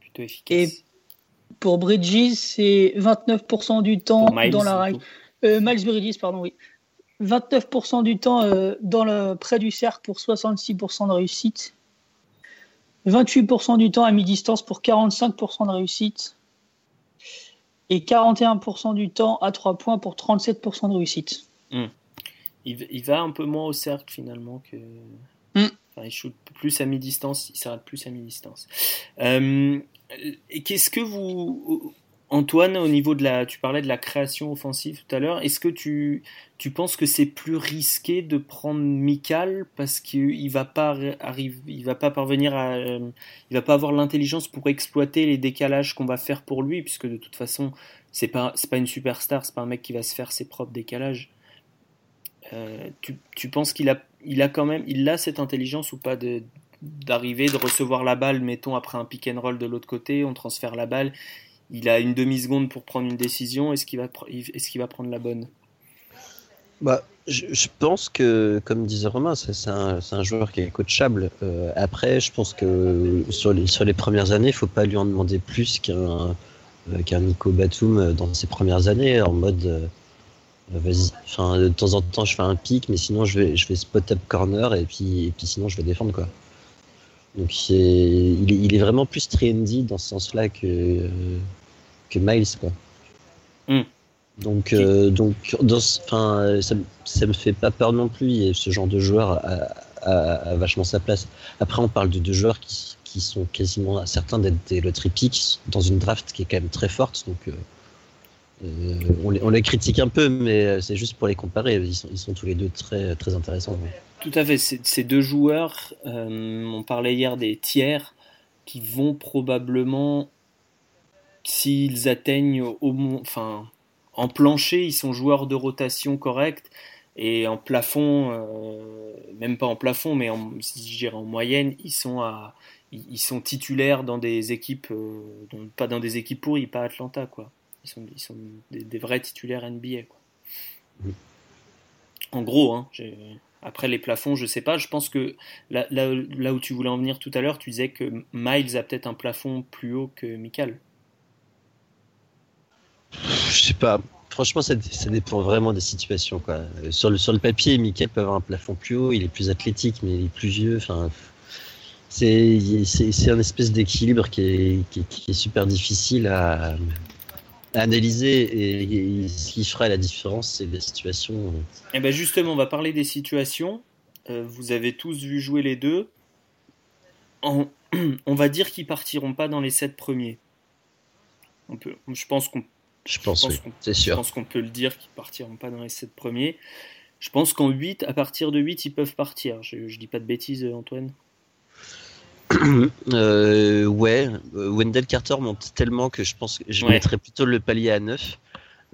Plutôt efficace. Et pour Bridges, c'est 29% du temps Miles, dans la raquette. Euh, Miles Bridges, pardon, oui. 29% du temps euh, dans le, près du cercle pour 66% de réussite. 28% du temps à mi-distance pour 45% de réussite. Et 41% du temps à 3 points pour 37% de réussite. Il, il va un peu moins au cercle finalement que. Mm. Enfin, il shoot plus à mi-distance, il s'arrête plus à mi-distance. Euh, qu'est-ce que vous. Antoine, au niveau de la. Tu parlais de la création offensive tout à l'heure. Est-ce que tu, tu penses que c'est plus risqué de prendre Mikal parce qu'il va pas arrive, il va pas parvenir à. euh, il va pas avoir l'intelligence pour exploiter les décalages qu'on va faire pour lui, puisque de toute façon, c'est pas, c'est pas une superstar, c'est pas un mec qui va se faire ses propres décalages. Euh, tu, penses qu'il a, il a quand même, il a cette intelligence ou pas de d'arriver, de recevoir la balle, mettons après un pick and roll de l'autre côté, on transfère la balle, il a une demi seconde pour prendre une décision, est-ce qu'il va, qu'il va prendre la bonne? Bah, je, pense que, comme disait Romain, c'est un, un joueur qui est coachable. Euh, après, je pense que sur les, sur les premières années, il faut pas lui en demander plus qu'un euh, qu'un Nico Batum euh, dans ses premières années, en mode euh, de temps en temps, je fais un pic, mais sinon, je vais, je spot up corner et puis, et puis sinon, je vais défendre quoi. Donc, il est, il est, est vraiment plus trendy dans ce sens-là que, que Miles quoi. Hmm. Donc, euh, donc, dans ça, ça me fait pas peur non plus. Et ce genre de joueur a, a- a vachement sa place. Après, on parle de deux joueurs qui, qui sont quasiment certains d'être des lottery picks dans une draft qui est quand même très forte. Donc, euh, euh, on, les, on les critique un peu, mais c'est juste pour les comparer. Ils sont, ils sont tous les deux très, très intéressants. Tout à fait, ces deux joueurs, on parlait hier des tiers, qui vont probablement, s'ils atteignent au enfin, en plancher, ils sont joueurs de rotation correcte, et en plafond, euh, même pas en plafond, mais en, je dirais en moyenne, ils sont à, ils ils sont titulaires dans des équipes, euh, dans- pas dans des équipes pourries, pas Atlanta, quoi. Ils sont, ils sont des, des vrais titulaires NBA, quoi. Mhm. En gros, hein, après les plafonds, je sais pas. Je pense que là, là, là où tu voulais en venir tout à l'heure, tu disais que Miles a peut-être un plafond plus haut que Mikal. Je sais pas. Franchement, ça, dépend vraiment des situations. Euh, Sur, le, sur le papier, Mikel peut avoir un plafond plus haut, il est plus athlétique, mais il est plus vieux. Enfin, c'est un espèce d'équilibre qui est, qui, super difficile à, analyser. Et, ce qui fera la différence, c'est les situations. Et ben justement, on va parler des situations. Euh, vous avez tous vu jouer les deux. En- on va dire qu'ils partiront pas dans les sept premiers. On peut, je pense qu'on Je pense, Je pense oui, qu'on- c'est Je sûr. pense qu'on peut le dire qu'ils partiront pas dans les 7 premiers. Je pense qu'en 8, à partir de 8, ils peuvent partir. Je, je dis pas de bêtises, euh, Antoine. Euh, ouais, euh, Wendell Carter monte tellement que je pense que je Ouais. mettrais plutôt le palier à 9.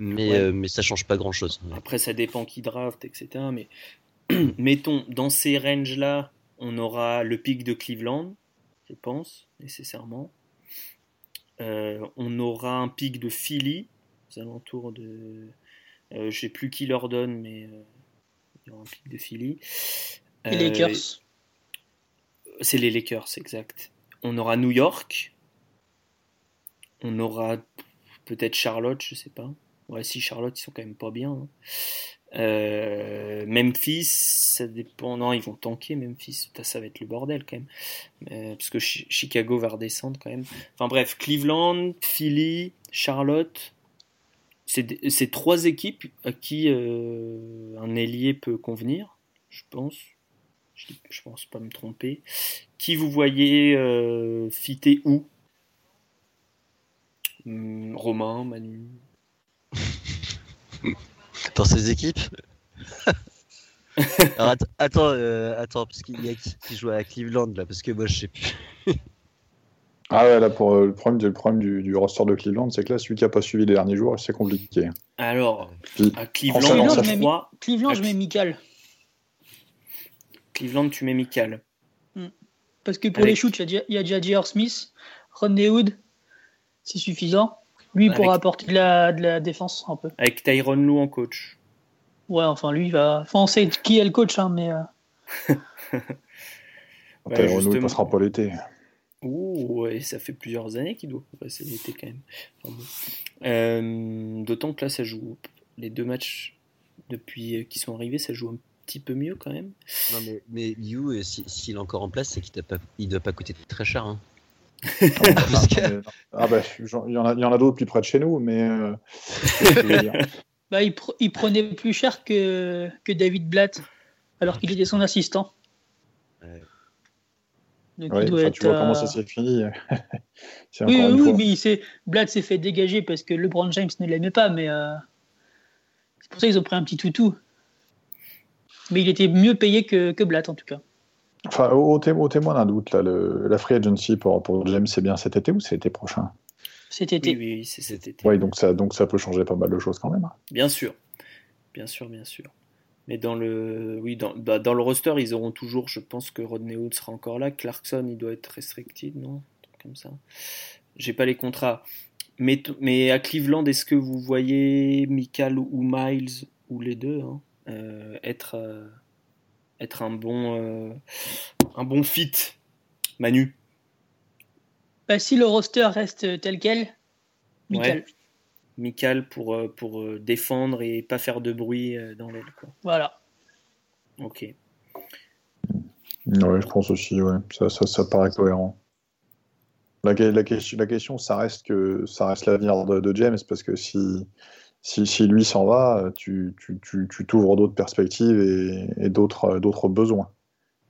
Mais, Ouais. euh, mais ça change pas grand chose. Après, ça dépend qui draft, etc. Mais mettons, dans ces ranges-là, on aura le pic de Cleveland, je pense, nécessairement. Euh, on aura un pic de Philly, aux alentours de. Euh, je sais plus qui leur donne, mais euh, il y aura un pic de Philly. Les Euh, Lakers. C'est les Lakers, exact. On aura New York. On aura peut-être Charlotte, je sais pas. Ouais, si Charlotte, ils sont quand même pas bien. hein. Euh, Memphis, ça dépend. Non, ils vont tanker Memphis. Putain, ça va être le bordel quand même. Euh, parce que Chi- Chicago va redescendre quand même. Enfin bref, Cleveland, Philly, Charlotte. C'est trois équipes à qui euh, un ailier peut convenir, je pense. Je, je pense pas me tromper. Qui vous voyez euh, fitter où? Hum, Romain, Manu. Dans ces équipes? Alors, att- attends, euh, attends, parce qu'il y a qui qui joue à Cleveland là Parce que moi je sais plus. Ah ouais, là, pour euh, le problème, du- le problème du, du roster de Cleveland, c'est que là, celui qui n'a pas suivi les derniers jours, c'est compliqué. Alors, Puis, à en Cleveland, sachant Cleveland, ça, je mets, 3, Cleveland, je mets Michael. Cleveland, tu mets Michael. Parce que pour Avec- les shoots, il y a déjà- J.R. Smith, Rodney Hood, c'est suffisant. Lui, il pourra Avec- apporter de la, de la défense un peu. Avec Tyron Lou en coach. Ouais, enfin, lui, il va. Enfin, on sait qui est le coach, hein, mais. euh, Ouais, Tyronn Lue, il passera pas l'été. Ouh, ouais, ça fait plusieurs années qu'il doit passer l'été quand même. Enfin bon. Euh, D'autant que là, ça joue. Les deux matchs depuis euh, qu'ils sont arrivés, ça joue un petit peu mieux quand même. Non, mais, mais You, euh, si- s'il est encore en place, c'est qu'il ne doit pas coûter très cher. Hein. Parce que- Mais- Ah bah, il y en a, d'autres plus près de chez nous, mais euh, Bah, il, pr- il prenait plus cher que, que David Blatt, alors qu'il était son assistant. Ouais. Donc, ouais, il doit enfin, être. tu vois comment ça s'est fini. C'est Oui, oui, oui, mais il s'est- Blatt s'est fait dégager parce que LeBron James ne l'aimait pas, mais euh, c'est pour ça qu'ils ont pris un petit toutou. Mais il était mieux payé que, que Blatt en tout cas. Enfin, au, au té- au témoin d'un doute, là, le, la free agency pour, pour James, c'est bien cet été ou c'est l'été prochain? Cet Oui, été. oui, oui, c'est cet été. Oui, donc ça, donc ça peut changer pas mal de choses quand même. Bien sûr, bien sûr, bien sûr. Mais dans le, oui, dans, bah, dans le roster, ils auront toujours. Je pense que Rodney Hood sera encore là. Clarkson, il doit être restricted, non? Comme ça. J'ai pas les contrats. Mais, mais à Cleveland, est-ce que vous voyez Michael ou Miles ou les deux hein, euh, être euh, être un bon euh, un bon fit, Manu? Bah, si le roster reste tel quel, Michael. Ouais. Michael pour euh, pour euh, défendre et pas faire de bruit euh, dans l'aile, quoi. Voilà. Ok. Oui, je pense aussi, ouais. ça, ça, ça paraît cohérent. La, la question, la question, ça reste que ça reste l'avenir de, de James, parce que si, si, si lui s'en va, tu, tu, tu, tu t'ouvres d'autres perspectives et, et d'autres, d'autres besoins.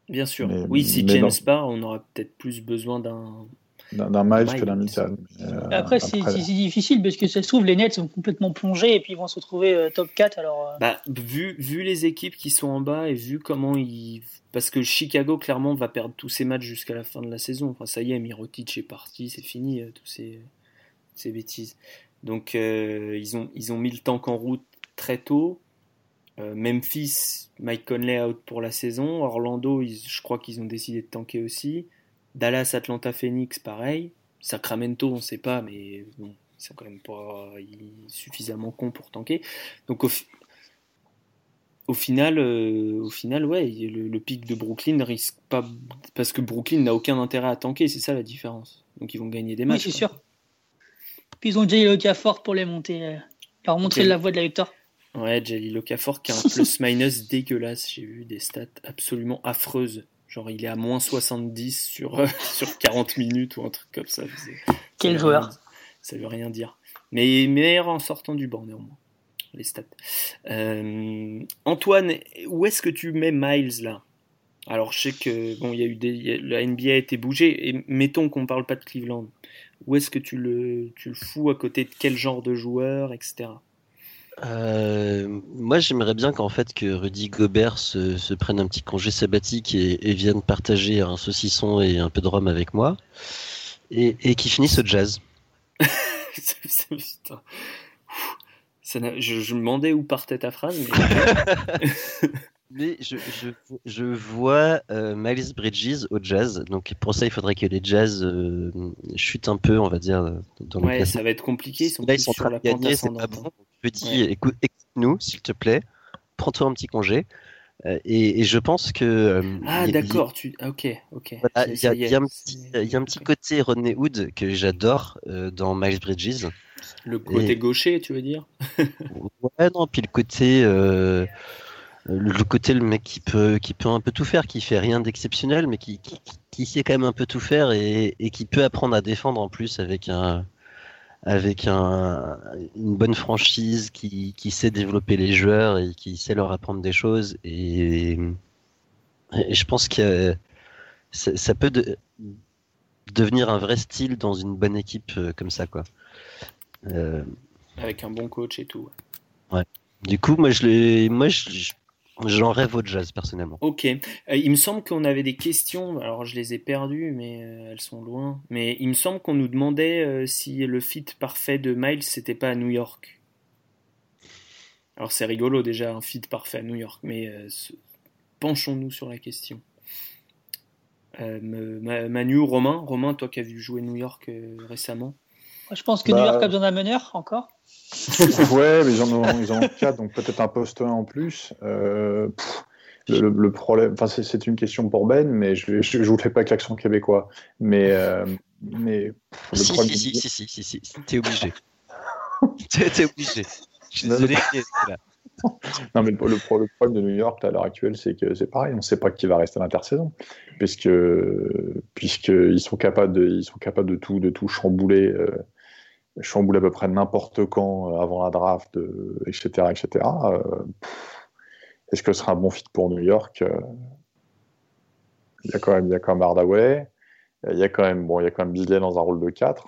Bien sûr. Mais- oui, si James non. part, on aura peut-être plus besoin d'un. D'un Miles que d'un Mitchell. Euh, Après, c'est difficile parce que ça se trouve, les Nets sont complètement plongés et puis ils vont se retrouver euh, top 4. Alors, euh, Bah, vu, vu les équipes qui sont en bas et vu comment ils. Parce que Chicago, clairement, va perdre tous ses matchs jusqu'à la fin de la saison. Enfin, ça y est, Mirotic est parti, c'est fini, euh, tous ces, ces bêtises. Donc, euh, ils, ont, ils ont mis le tank en route très tôt. Euh, Memphis, Mike Conley out pour la saison. Orlando, ils- je crois qu'ils ont décidé de tanker aussi. Dallas, Atlanta, Phoenix, pareil. Sacramento, on sait pas, mais bon, ils sont quand même pas suffisamment cons pour tanker. Donc au, fi- au final, euh, au final, ouais, le, le pic de Brooklyn risque pas parce que Brooklyn n'a aucun intérêt à tanker, c'est ça la différence. Donc ils vont gagner des oui, matchs. c'est quoi. sûr. Puis ils ont le fort pour les monter, euh, leur montrer la voie de la victoire. Ouais, Jelly Okafor qui a un plus-minus dégueulasse. J'ai vu des stats absolument affreuses. Genre, il est à moins 70 sur, euh, sur 40 minutes ou un truc comme ça. Quel ça joueur. rien- Ça veut rien dire. Mais meilleur en sortant du banc, néanmoins. Les stats. Euh, Antoine, où est-ce que tu mets Miles là? Alors, je sais que bon, il y a eu des, il y a- la NBA a été bougée. Et mettons qu'on parle pas de Cleveland. Où est-ce que tu le, tu le fous à côté de quel genre de joueur, etc. Euh, moi, j'aimerais bien qu'en fait que Rudy Gobert se, se prenne un petit congé sabbatique et, et vienne partager un saucisson et un peu de rhum avec moi, et, et qu'il finisse au jazz. Ça je, je me demandais où partait ta phrase, mais Mais je, je, je vois euh, Miles Bridges au jazz, donc pour ça il faudrait que les jazz euh, chutent un peu, on va dire, dans le ouais, ça va être compliqué. Ils sont Là, ils sont en train de gagner, c'est pas bon. Je dis, écoute, écoute-nous, s'il te plaît, prends-toi un petit congé. Euh, et, et je pense que. euh, Ah, d'accord. Tu... ah, Ok, ok. Voilà, il y a, y y un petit, il y a un petit ok. côté Rodney Hood que j'adore euh, dans Miles Bridges. Le côté et- gaucher, tu veux dire? Ouais, non, puis le côté, euh, le côté le mec qui peut, qui peut un peu tout faire, qui fait rien d'exceptionnel, mais qui, qui, qui- sait quand même un peu tout faire et, et qui peut apprendre à défendre en plus avec un, avec un, une bonne franchise, qui, qui sait développer les joueurs et qui sait leur apprendre des choses. Et, et je pense que ça, ça peut de- devenir un vrai style dans une bonne équipe euh, comme ça, quoi. Euh, Avec un bon coach et tout. Du coup, moi, je moi, je- je- j'en rêve au jazz personnellement. Ok. Euh, il me semble qu'on avait des questions. Alors, je les ai perdues, mais euh, elles sont loin. Mais il me semble qu'on nous demandait euh, si le fit parfait de Miles, c'était pas à New York. Alors c'est rigolo déjà, un feed parfait à New York, mais penchons-nous sur la question. Ma- Manu, Romain, Romain, toi qui as vu jouer New York récemment. Je pense que Bah, New York a besoin d'un meneur encore. ouais, mais ils en ont, ils en ont quatre, donc peut-être un poste 1 en plus. Euh, pff, le, problème, enfin, c'est- une question pour Ben, mais je ne je, je vous fais pas avec l'accent québécois. Mais, euh, mais pff, le Si, problème- si, si, si, si, si, si, si, t'es obligé. T'es obligé. Je suis Non, désolé. là. Non, mais le, le pro- le problème de New York à l'heure actuelle, c'est que c'est pareil, on ne sait pas qui va rester à l'intersaison, puisque puisqu'ils sont capables de ils sont capables de tout de tout chambouler, euh, chambouler à peu près n'importe quand euh, avant la draft, euh, etc., etc. Euh, pff, Est-ce que ce sera un bon fit pour New York? Euh, Il y a quand même il y a quand même Hardaway, il y a quand même bon il y a quand même Bisley dans un rôle de 4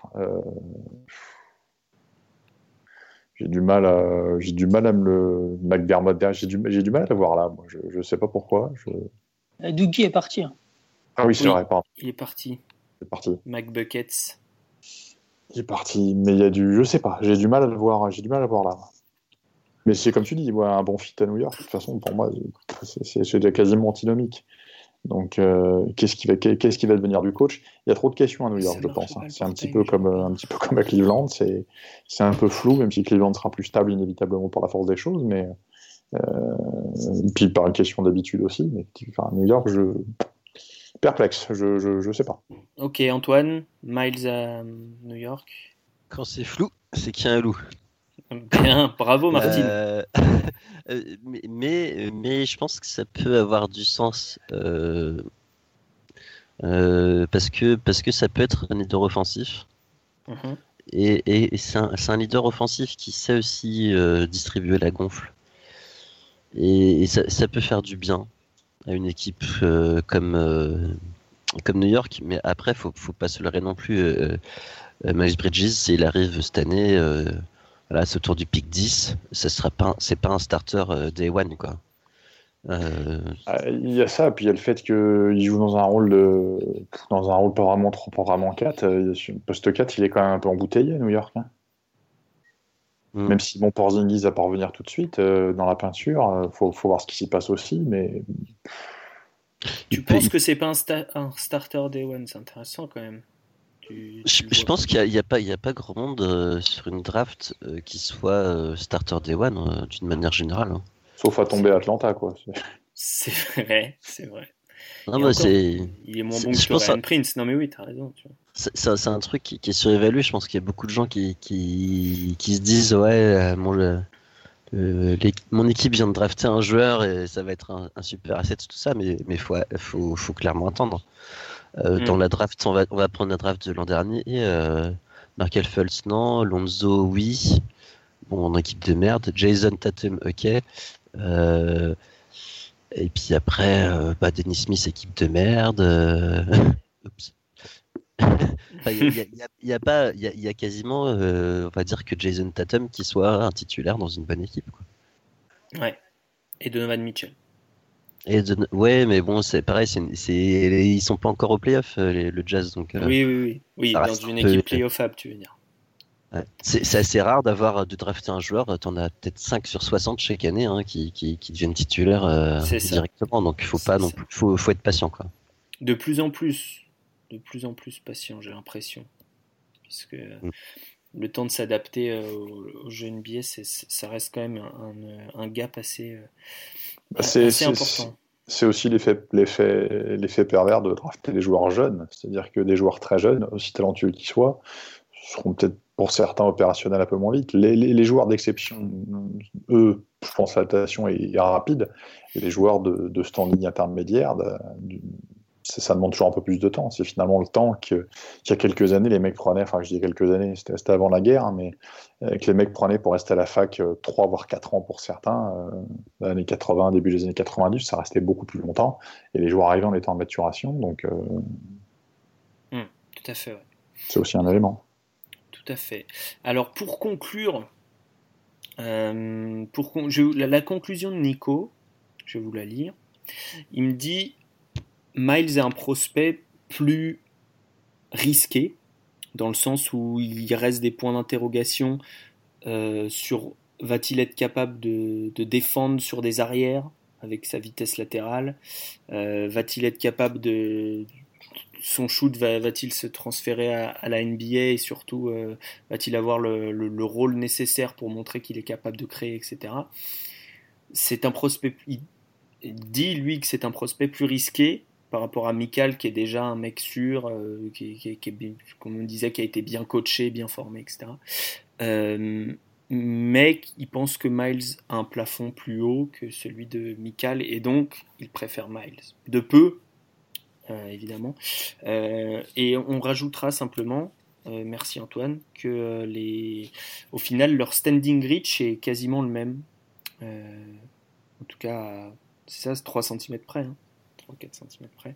j'ai du mal à, j'ai du mal à me le, McDermott derrière, j'ai du, j'ai du mal à le voir là, moi. Je, je sais pas pourquoi. Je... Est parti. hein. Ah oui, c'est Oui. vrai, pardon, Il est parti. c'est parti. McBuckets. Il est parti, mais il y a du, je sais pas, j'ai du mal à le voir, j'ai du mal à le voir là. Mais c'est comme tu dis, ouais, un bon fit à New York, de toute façon, pour moi, c'est, quasiment antinomique. Donc, euh, qu'est-ce qui va, qu'est-ce qui va devenir du coach? Il y a trop de questions à New York, je pense. hein. C'est un petit peu comme, un petit peu comme à Cleveland. C'est, c'est un peu flou, même si Cleveland sera plus stable inévitablement pour la force des choses, mais euh, puis par une question d'habitude aussi. Mais enfin, New York, je perplexe, je, je, je sais pas. Ok, Antoine, Miles à New York. Quand c'est flou, c'est qu'il y a un loup. Bien, bravo Martine. Euh, euh, mais, mais, mais je pense que ça peut avoir du sens euh, euh, parce, que, parce que ça peut être un leader offensif. Mhm. Et, et- et c'est un, c'est un leader offensif qui sait aussi euh, distribuer la gonfle. Et, et ça, ça peut faire du bien à une équipe euh, comme, euh, comme New York. Mais après, faut, faut pas se leurrer non plus. Euh, Miles Bridges, il arrive cette année, voilà, c'est autour du pic 10. Ce sera pas, c'est pas un starter day one, quoi. Ah, Il y a ça, puis il y a le fait qu'il joue dans un rôle de, dans un rôle pas vraiment 3, pas vraiment 4. euh, sur le Poste 4, il est quand même un peu embouteillé à New York. hein. Mm. Même si bon, Porzingis va pas revenir tout de suite euh, dans la peinture, euh, faut, faut voir ce qui s'y passe aussi, mais Tu il penses il- que c'est pas un, sta- un starter day one? C'est intéressant quand même. Tu- Je, tu pense qu'il n'y a, il y a pas, il y a pas grand monde euh, sur une draft euh, qui soit euh, starter day one euh, d'une manière générale. hein. sauf à tomber à Atlanta, quoi. C'est- vrai, c'est vrai. Non, mais encore, c'est, Il est moins bon je que pense Ryan à- Prince. Non mais oui, t'as raison. Tu vois. C'est, un truc qui, qui est surévalué. Je pense qu'il y a beaucoup de gens qui, qui, qui se disent ouais, euh, mon, le- le- l'équ- mon équipe vient de drafter un joueur et ça va être un, un super asset, tout ça, mais il faut, faut, faut clairement attendre. Euh, Mm. Dans la draft, on va, on va prendre la draft de l'an dernier. Euh, Markel Fultz, non. Lonzo, oui. Bon, en équipe de merde. Jason Tatum, ok. Euh, et puis après, bah, Dennis Smith, équipe de merde. Oups. Il y, a- y a- pas, il y quasiment, euh, on va dire que Jason Tatum qui soit un titulaire dans une bonne équipe. Quoi. Ouais. Et Donovan Mitchell. Et de- ouais, mais bon, c'est pareil, c'est, ils sont pas encore au playoff, euh, le Jazz, donc. euh, Oui, oui, oui. Oui, dans une un peu- équipe playoffable, tu veux dire. Ouais. C'est assez rare d'avoir de drafter un joueur. T'en as peut-être 5 sur 60 chaque année hein, qui, qui, qui deviennent titulaires euh, directement. Donc il faut C'est pas non ça. plus, faut, faut être patient quoi. De plus en plus, de plus en plus patient, j'ai l'impression. Puisque Mm. le temps de s'adapter euh, au, au jeu NBA, c'est, c'est- ça reste quand même un, un- un gap assez, euh, Bah, c'est- assez c'est- important. C'est aussi l'effet, l'effet, l'effet pervers de drafter des joueurs jeunes. C'est-à-dire que des joueurs très jeunes, aussi talentueux qu'ils soient, seront peut-être pour certains opérationnels un peu moins vite. Les, les- les joueurs d'exception, eux, je pense que l'adaptation est, est rapide. Et les joueurs de, de standing intermédiaire, de- ça, demande toujours un peu plus de temps. C'est finalement le temps qu'il y a quelques années, les mecs prenaient, enfin je dis quelques années, c'était, avant la guerre, hein, mais euh, que les mecs prenaient pour rester à la fac 3 voire 4 ans pour certains. euh, années 80, début des années 90, ça restait beaucoup plus longtemps. Et les joueurs arrivant étaient en maturation, donc euh, Tout à fait, ouais. c'est aussi un élément. Tout à fait. Alors pour conclure, euh, pour con- je- la, la conclusion de Nico, je vais vous la lire. Il me dit Miles est un prospect plus risqué, dans le sens où il reste des points d'interrogation euh, sur va-t-il être capable de, de défendre sur des arrières avec sa vitesse latérale Euh, Va-t-il être capable de son shoot va, va-t-il se transférer à, la NBA et surtout euh, va-t-il avoir le, le- le rôle nécessaire pour montrer qu'il est capable de créer, etc. C'est un prospect. Il dit lui que c'est un prospect plus risqué par rapport à Mikal qui est déjà un mec sûr, euh, qui, comme on disait, qui a été bien coaché, bien formé, etc. Euh, mais il pense que Miles a un plafond plus haut que celui de Mikal et donc il préfère Miles. De peu, euh, évidemment. Et on rajoutera simplement, merci Antoine, que les, au final leur standing reach est quasiment le même. En tout cas, c'est ça, c'est 3 cm près. Hein, 3-4 cm près.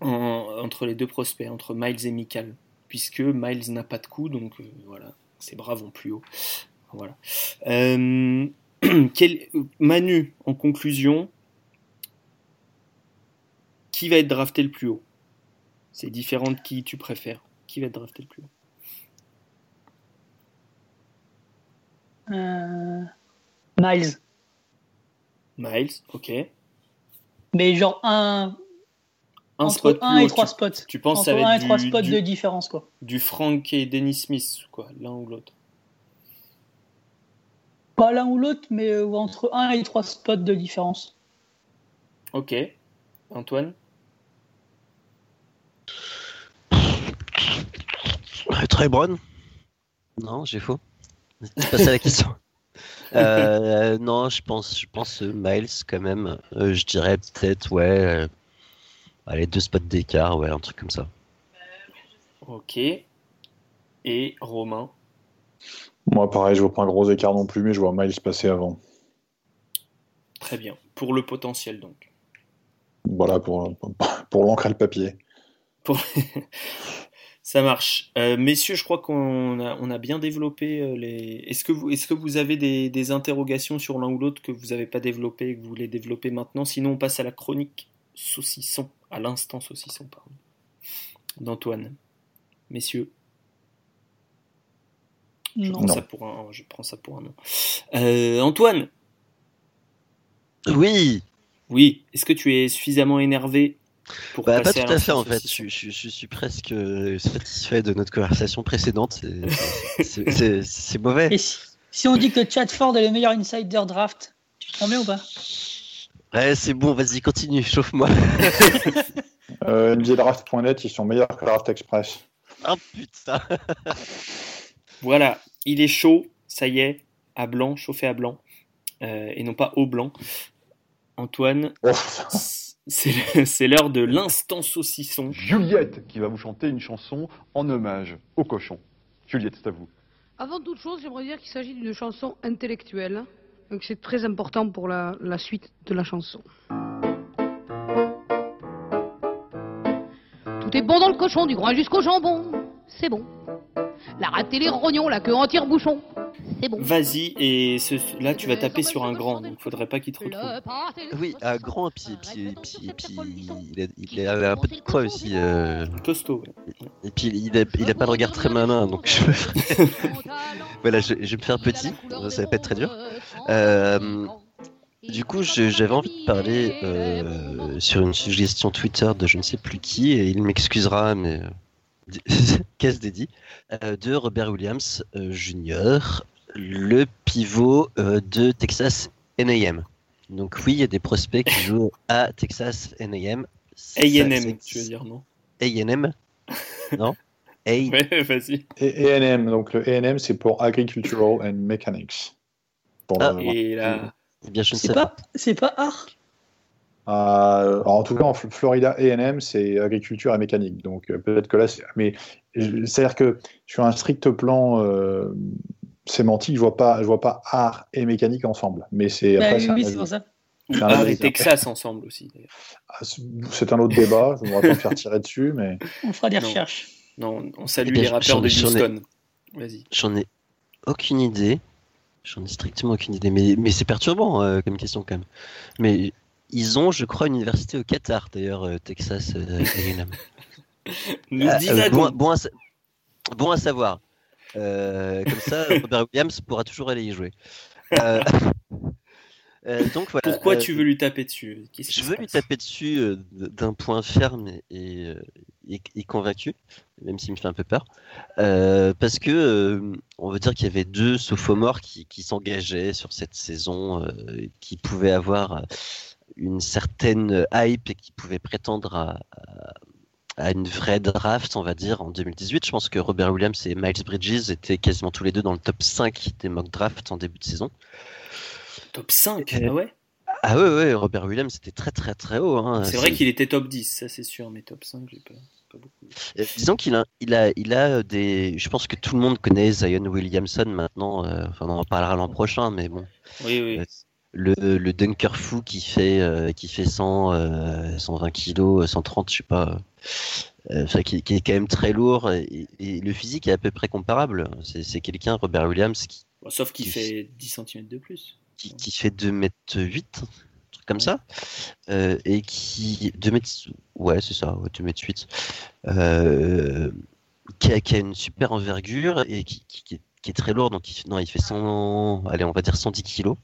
En- entre les deux prospects, entre Miles et Mikal. Puisque Miles n'a pas de coup, donc euh, voilà, ses bras vont plus haut. Voilà. Euh, quel- Manu, en conclusion, qui va être drafté le plus haut? C'est différent de qui tu préfères. Qui va être drafté le plus haut? Euh, Miles. Miles, ok. Mais genre un, Un entre spot 1 plus et haut, 3 tu, spots. tu penses entre ça va 1 être et 3 du, spots du, de différence, quoi. du Frank et Dennis Smith, quoi, l'un ou l'autre Pas l'un ou l'autre, mais euh, entre 1 et 3 spots de différence. Ok. Antoine? Trey Brown Non, j'ai faux. C'est pas ça la question. Euh, non, je pense, je pense euh, Miles quand même. Euh, je dirais peut-être, ouais, euh, allez, deux spots d'écart, ouais, un truc comme ça. Ok. Et Romain? Moi, pareil, je vois pas un gros écart non plus, mais je vois Miles passer avant. Très bien. Pour le potentiel, donc. Voilà, pour, pour l'encre et le papier. Pour- Ça marche. Euh, messieurs, je crois qu'on a, on a bien développé euh, les. Est-ce que vous, est-ce que vous avez des, des interrogations sur l'un ou l'autre que vous n'avez pas développé et que vous voulez développer maintenant? Sinon, on passe à la chronique saucisson, à l'instant saucisson, pardon. D'Antoine. Messieurs, je Non. prends, ça pour un, je prends ça pour un non. Euh, Antoine, Oui, oui, est-ce que tu es suffisamment énervé pour bah, pas tout à fait en fait. Je, je- je suis presque euh, satisfait de notre conversation précédente. C'est- mauvais. Et si, si on dit que Chad Ford est le meilleur insider draft, tu te bien ou pas? Ouais, c'est bon, vas-y, continue, chauffe-moi. Euh, ils sont meilleurs que Draft Express. Ah putain. Voilà, il est chaud, ça y est, à blanc, chauffé à blanc, euh, et non pas au blanc. Antoine, Oh, c'est l'heure de l'instant saucisson. Juliette qui va vous chanter une chanson en hommage au cochon. Juliette, c'est à vous. Avant toute chose, j'aimerais dire qu'il s'agit d'une chanson intellectuelle. Donc c'est très important pour la, la suite de la chanson. Tout est bon dans le cochon, du groin jusqu'au jambon. C'est bon. La rate et les rognons, la queue en tire-bouchon. C'est bon. Vas-y, et ce- là tu vas taper sur un grand, donc faudrait pas qu'il te retrouve. Pâté, Oui, un grand, puis, puis, puis, puis il, a, il a un peu de poids aussi. euh, Costaud. ouais. et puis il a, il a pas de regard très malin, donc je ferai- voilà, je, je vais me faire petit, ça va pas être très dur. Euh, Du coup, j'avais envie de parler euh, sur une suggestion Twitter de je ne sais plus qui, et il m'excusera, mais euh, casse dédié, euh, de Robert Williams euh, Jr., le pivot euh, de Texas A&M. Donc oui, il y a des prospects qui jouent à Texas A&M. Ça, A&M, tu veux dire, non A&M Non A Ouais, vas-y. A&M, donc le A&M, c'est pour Agricultural and Mechanics. Pour Ah, le- Et là, Eh bien, je ne sais C'est pas. pas, c'est pas art Euh, alors, en tout cas, en Florida, A&M, c'est agriculture et mécanique. Donc euh, peut-être que là, c'est- mais c'est-à-dire que sur un strict plan euh, sémantique, je vois pas, je vois pas art et mécanique ensemble. Mais c'est Bah après, oui, oui, c'est pour ça. Art et Texas ensemble aussi. Ah, c'est- un autre débat. Je ne voudrais pas me faire tirer dessus, mais On fera des recherches. Non, on salue Eh bien, les rappeurs de j'en ai- Houston. Vas-y. J'en ai aucune idée. J'en ai strictement aucune idée. Mais, mais c'est perturbant euh, comme question quand même. Mais ils ont, je crois, une université au Qatar, d'ailleurs, euh, Texas euh, A&M. Nous euh, divagons. bon, bon, à, sa- bon à savoir. Euh, comme ça, Robert Williams pourra toujours aller y jouer. Euh, euh, donc voilà. Pourquoi tu veux lui taper dessus? Je veux lui taper dessus d'un point ferme et, et- et convaincu, même s'il me fait un peu peur, parce que on veut dire qu'il y avait deux sophomores qui, qui s'engageaient sur cette saison, qui pouvaient avoir une certaine hype et qui pouvaient prétendre à, à- à une vraie draft, on va dire, en 2018. Je pense que Robert Williams et Miles Bridges étaient quasiment tous les deux dans le top 5 des mock drafts en début de saison. Top 5 Euh, Ah ouais? Ah ouais, ouais, Robert Williams était très très très haut. hein. C'est vrai qu'il était top 10, ça c'est sûr, mais top 5, j'ai pas, pas beaucoup. Euh, Disons qu'il a, il a, il a des. Je pense que tout le monde connaît Zion Williamson maintenant. euh, enfin, on en parlera l'an prochain, mais bon. Oui, oui. Euh, Le, le dunker fou qui fait, euh, qui fait 100, euh, 120 kilos, 130, je sais pas. euh, qui, qui est quand même très lourd et, et le physique est à peu près comparable. C'est quelqu'un, Robert Williams, qui, Bon, sauf qu'il qui- fait 10 cm de plus. qui, qui fait 2 mètres 8, un truc comme ça, euh, et qui 2 mètres, ouais c'est ça, ouais, 2 mètres 8, euh, qui, a, qui a une super envergure et qui, qui- qui est, qui est très lourd, donc il, non, il fait 100, allez on va dire 110 kilos,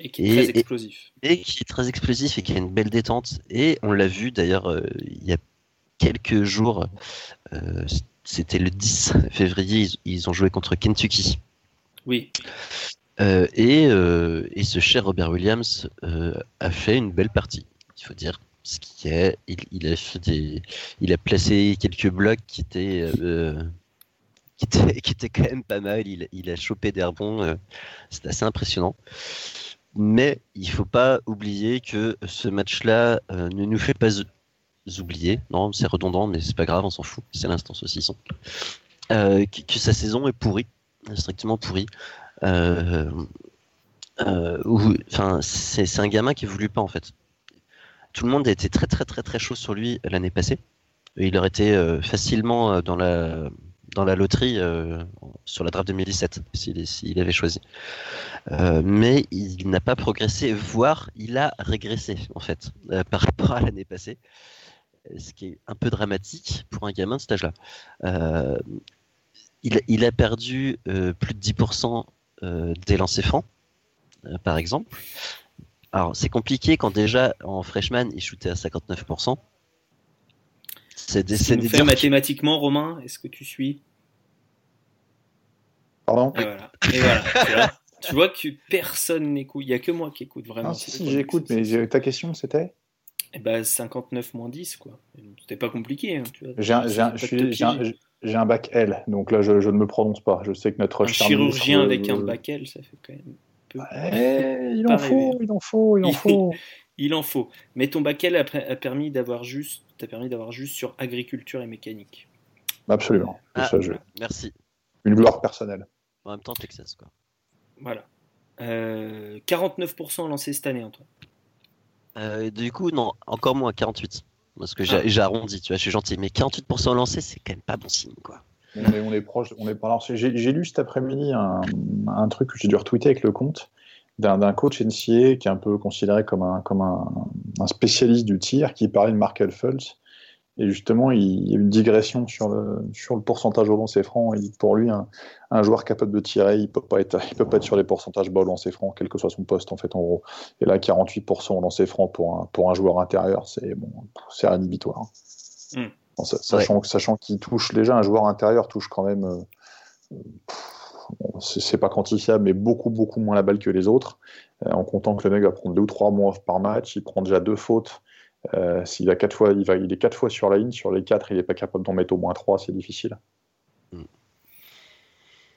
Et qui est Et- très explosif. et qui est très explosif et qui a une belle détente, et on l'a vu d'ailleurs euh, il y a quelques jours, euh, c'était le 10 février, ils, ils ont joué contre Kentucky. Oui, Euh, et, et ce cher Robert Williams a fait une belle partie, il faut dire. Ce qui est, il, il a fait des, il a placé quelques blocs qui étaient, qui étaient quand même pas mal. Il, a chopé des rebonds, euh, c'est assez impressionnant. Mais il faut pas oublier que ce match-là euh, ne nous fait pas oublier. Non, c'est redondant, mais c'est pas grave, on s'en fout. C'est l'instant saucisson. Euh, que, sa saison est pourrie, strictement pourrie. Enfin, c'est un gamin qui voulu pas en fait. Tout le monde a été très très très très chaud sur lui l'année passée. Il aurait été facilement dans la dans la loterie euh, sur la draft 2017 s'il avait choisi. Euh, mais il n'a pas progressé, voire il a régressé en fait euh, par rapport à l'année passée, ce qui est un peu dramatique pour un gamin de cet âge-là. Il, il a perdu plus de 10% euh, des lancers francs, par exemple. Alors, c'est compliqué quand déjà en freshman il shootait à 59%. C'est des, Ce c'est des fait mathématiquement, Romain, est-ce que tu suis? Pardon? Et voilà. Et voilà, tu vois. Tu vois que personne n'écoute, il n'y a que moi qui écoute vraiment. Ah, si, si, j'écoute, mais ta question c'était? Eh ben 59 moins 10 quoi. C'était pas compliqué. hein, tu vois. J'ai un, bac L, donc là je, je ne me prononce pas. Je sais que notre Un chirurgien avec un bac L, ça fait quand même peu. Il en faut, il en faut, il en Il- faut. Il en faut. Mais ton bac L a, a permis d'avoir juste, t'a permis d'avoir juste sur agriculture et mécanique. Absolument. Ah, Ça, je- Merci. Une gloire personnelle. En même temps, Texas, quoi. Voilà. Euh, 49% lancé cette année, Antoine. Euh, du coup, non, encore moins, 48. Parce que Ah. j'ai arrondi, tu vois, je suis gentil. Mais 48% lancé, c'est quand même pas bon signe, quoi. On est, on est proche. On est, alors, j'ai j'ai lu cet après-midi un, un truc que j'ai dû retweeter avec le compte d'un d'un coach NCA qui est un peu considéré comme un, comme un, un spécialiste du tir qui parlait de Markel Fultz. Et justement, il, y a une digression sur le, sur le pourcentage au lancer franc. Il dit que pour lui, un, un joueur capable de tirer, il peut pas être, il peut pas être sur les pourcentages bas au lancer franc, quel que soit son poste, en fait, en gros. Et là, 48% au lancer franc pour un, pour un joueur intérieur, c'est bon, c'est rédhibitoire. Mm. Bon, sa- sachant sachant qu'il touche déjà un joueur intérieur touche quand même euh, c'est pas quantifiable mais beaucoup beaucoup moins la balle que les autres Euh, en comptant que le mec va prendre deux ou trois mots off par match il prend déjà deux fautes Euh, s'il a quatre fois il, va, il est quatre fois sur la ligne sur les quatre il est pas capable d'en mettre au moins trois c'est difficile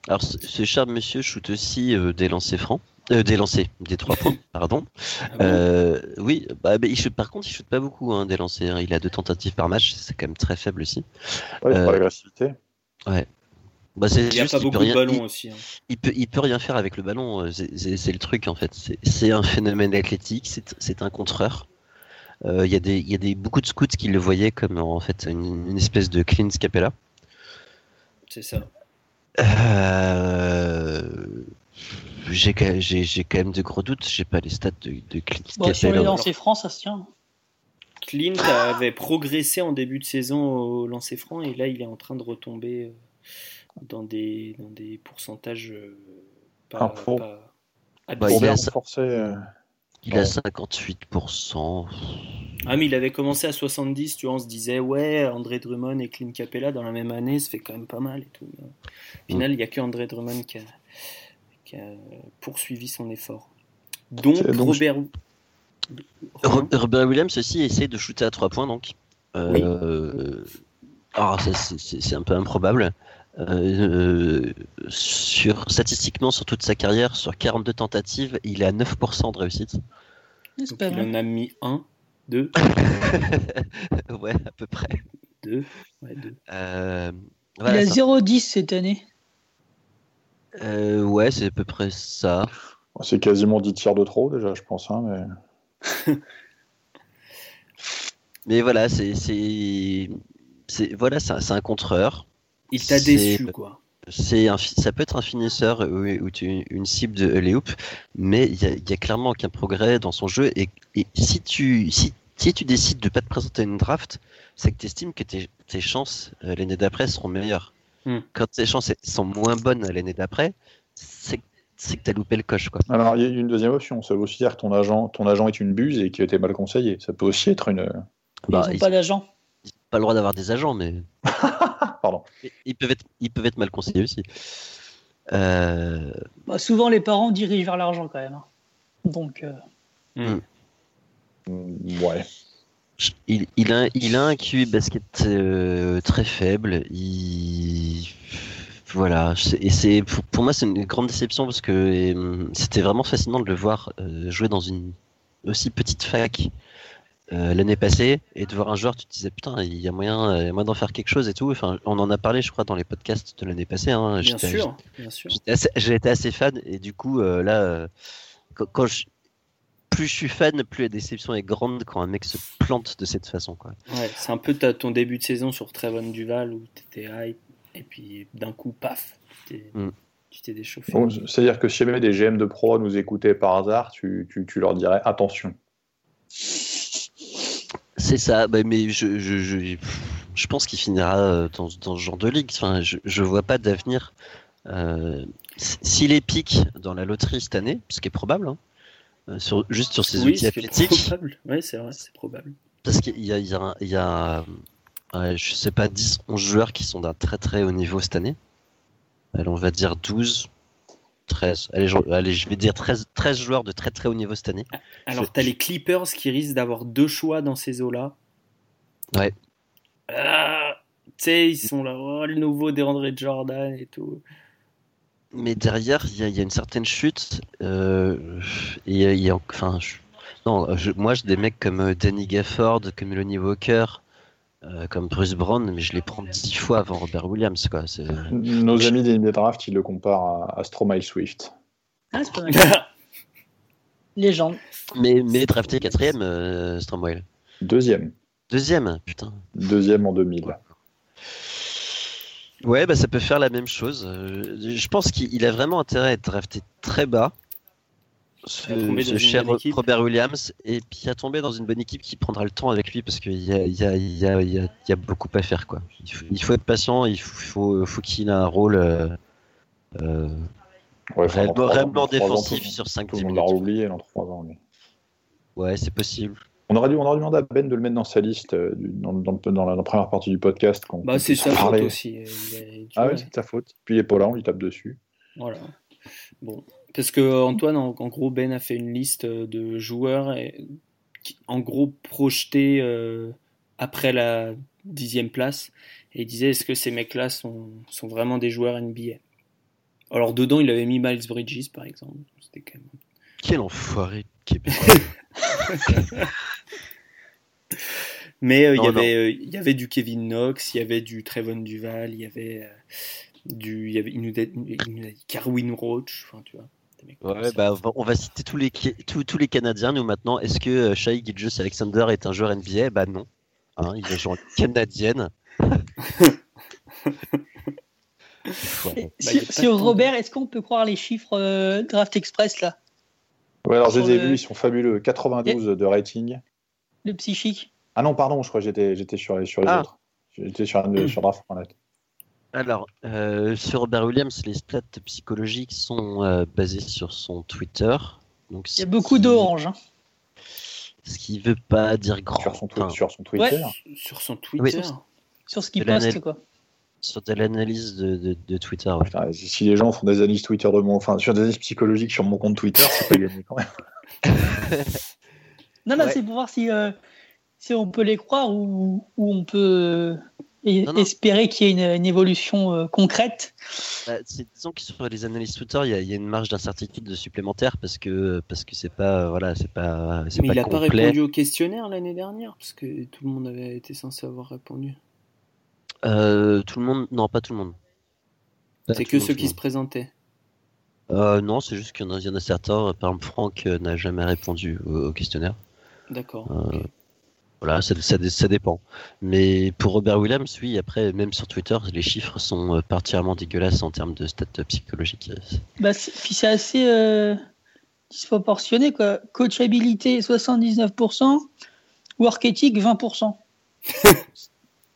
Alors, ce, ce cher monsieur shoot aussi euh, des lancers francs. Euh, des lancers, des trois points, pardon. Ah Euh, oui, bah, mais il shoot, par contre, il shoot pas beaucoup hein, des lancers. hein. Il a deux tentatives par match, c'est quand même très faible aussi. ouais, Euh, pour l'agressivité Bah, c'est Il n'y a juste, pas beaucoup peut rien, de ballons il- aussi. hein. il peut, il peut rien faire avec le ballon. euh, C'est le truc en fait. C'est- un phénomène athlétique. C'est c'est un contreur. Euh, Il y a des, il y a des beaucoup de scouts qui le voyaient comme en fait une, une espèce de clean scapella. C'est ça. Euh, J'ai quand j'ai- j'ai quand même de gros doutes. J'ai pas les stats de, de clean Bon, sur les lancers francs, ça se tient. Clint avait progressé en début de saison au lancer franc et là il est en train de retomber dans des, dans des pourcentages euh, pas, Ah, Bah, il a bien ça- renforcer, euh, Il a 58%. Ah, mais il avait commencé à 70, tu vois, on se disait, ouais, André Drummond et Clint Capella dans la même année, ça fait quand même pas mal et tout. Au final, il n'y a que André Drummond qui a, qui a poursuivi son effort. Donc, Robert. Robert Williams aussi essaie de shooter à 3 points donc. Euh, alors c'est c'est un peu improbable. Euh, sur, statistiquement, sur toute sa carrière, sur 42 tentatives, il est à 9% de réussite. C'est Donc, pas il en a mis un, deux, ouais, à peu près. deux, ouais, deux. Euh, Il a ça- 0,10 cette année. euh, ouais, c'est à peu près ça. C'est quasiment 10 tirs de trop déjà, je pense. hein, mais... Mais voilà, c'est voilà, c'est un, c'est un contreur. Il t'a déçu, quoi. C'est un, ça peut être un finisseur ou, ou une cible de Léoup, mais il y a, clairement aucun progrès dans son jeu. Et, et si tu si, si tu décides de pas te présenter une draft, c'est que tu estimes que tes, tes chances euh, l'année d'après seront meilleures. Hmm. Quand tes chances sont moins bonnes l'année d'après, c'est c'est que tu as loupé le coche. Quoi. Alors, il y a une deuxième option. Ça veut aussi dire que ton agent, ton agent est une buse et qu'il a été mal conseillé. Ça peut aussi être une. Bah, ils n'ont pas d'agent. n'ont pas le droit d'avoir des agents, mais Pardon. ils- peuvent être, ils peuvent être mal conseillés aussi. Euh, Bah, souvent, les parents dirigent vers l'argent quand même. hein. Donc, euh, Mm, Ouais. Il, il, a, il a un QI basket euh, très faible. Il... Voilà. Et c'est pour, pour moi, c'est une grande déception parce que c'était vraiment fascinant de le voir jouer dans une aussi petite fac euh, l'année passée et de voir un joueur, tu te disais putain, il y a moyen, a moyen d'en faire quelque chose et tout. Enfin, on en a parlé, je crois, dans les podcasts de l'année passée. Hein. Bien sûr, bien sûr. J'étais assez, j'ai été assez fan et du coup euh, là, euh, quand, quand je, plus je suis fan, plus la déception est grande quand un mec se plante de cette façon. Quoi. Ouais, c'est un peu ta- ton début de saison sur Trevon Duval où t'étais hype et puis d'un coup, paf, tu t'es- Mm. tu t'es déchauffé. Bon, C'est-à-dire que si jamais des GM de pro nous écoutaient par hasard, tu, tu, tu leur dirais attention. C'est ça, bah, mais je, je, je, je pense qu'il finira euh, dans, dans ce genre de ligue. Enfin, je, je vois pas d'avenir. Euh, S'il est pique dans la loterie cette année, ce qui est probable, hein, euh, sur, juste sur ses oui, outils c'est athlétiques, probable. Ouais, c'est vrai, c'est probable. parce qu'il y a, il y a, un- il y a je sais pas, 10, 11 joueurs qui sont d'un très très haut niveau cette année. Allez, on va dire 12, 13. Allez, je, allez, je vais dire 13, 13 joueurs de très très haut niveau cette année. Alors, Je- t'as les Clippers qui risquent d'avoir deux choix dans ces eaux-là. Ouais. Ah, tu sais, ils sont là, oh, le nouveau DeAndre Jordan et tout. Mais derrière, il y, a- il y a une certaine chute. Euh, et y a- enfin, je- non, je- moi, j'ai des mecs comme euh, Danny Gafford, comme Lonnie Walker, euh, comme Bruce Brown, mais je les prends dix fois avant Robert Williams. Quoi. Nos amis des NBA Draft, ils le comparent à, à Stromae Swift. ah, c'est pas mal. Légende. Mais, mais drafté quatrième, euh, Stromwell. Deuxième. Deuxième, putain. Deuxième en 2000. Ouais, bah ça peut faire la même chose. Euh, je pense qu'il il a vraiment intérêt à être drafté très bas. Ce, ce cher. Robert Williams, et puis à tomber dans une bonne équipe qui prendra le temps avec lui parce qu'il y a, il y, a, il y, a, il y, a, il y a beaucoup à faire. Quoi. Il, faut, il faut être patient, il faut, faut qu'il ait un rôle euh, euh, Ouais, réellement, ans, défensif tout- sur 5 Tout le monde minutes. l'aura oublié dans trois ans. lui. Ouais, c'est possible. On aurait, dû, on aurait dû demander à Ben de le mettre dans sa liste euh, dans, dans, le- dans la, dans la première partie du podcast. qu'on- Bah, c'est sa faute parler. aussi. il est- tu Ah ouais, c'est de sa faute. Puis il est pas là, on lui tape dessus. Voilà. Bon. Parce que Antoine, en, en gros, Ben a fait une liste de joueurs et, qui, en gros projetés euh, après la dixième place. Et il disait est-ce que ces mecs-là sont, sont vraiment des joueurs NBA Alors dedans, il avait mis Miles Bridges, par exemple. C'était quand même. Quel enfoiré québécois. Mais euh, il y avait, euh, il y avait du Kevin Knox, il y avait du Trevon Duval, il y avait euh, du, il y avait, il nous a, il nous a dit Carwin Roach. Enfin, tu vois. Ouais, bah, on va- citer tous les, Ki- tous, tous les Canadiens, nous maintenant. Est-ce que euh, Shai Gilgeous Alexander est un joueur NBA Bah non. Hein, il est joueur canadienne. Bah, sur Robert, est-ce qu'on peut croire les chiffres euh, Draft Express là? Ouais, alors je les ai le- vus, ils sont fabuleux. 92 de rating. Le psychique Ah non, pardon, je crois que j'étais, j'étais sur, les- sur les Ah. autres. J'étais sur, un- sur Draft.net. Alors, euh, sur Robert Williams, les stats psychologiques sont euh, basées sur son Twitter. Donc, Il y a beaucoup d'orange. Hein. Ce qui veut pas dire grand. Sur son, twi- Enfin, sur son Twitter. Sur son Twitter. Sur ce qu'il poste, quoi. sur de l'analyse de, de- de Twitter. ouais. Putain, si les gens font des analyses Twitter de mon, enfin, sur des analyses psychologiques sur mon compte Twitter, c'est pas gagné quand même. Non, non, Ouais. c'est pour voir si, euh, si on peut les croire ou, ou on peut euh, et- Non, non. espérer qu'il y ait une, une évolution euh, concrète. Bah, disons que sur les analyses Twitter, il y, a- il y a une marge d'incertitude supplémentaire parce que parce que c'est pas euh, voilà, c'est pas c'est Mais pas il n'a pas répondu au questionnaire l'année dernière, parce que tout le monde avait été censé avoir répondu. Euh, tout le monde, non, pas tout le monde. Pas C'est que monde, ceux qui se présentaient. Euh, non, c'est juste qu'il y en a, il y en a certains. Par exemple, Franck n'a jamais répondu au, au questionnaire. D'accord. Euh. Voilà, ça, ça, ça dépend. Mais pour Robert Williams, oui, après, même sur Twitter, les chiffres sont euh, particulièrement dégueulasses en termes de stats psychologiques. Bah, puis c'est assez euh, disproportionné. Quoi. Coachabilité 79%, work ethic 20%.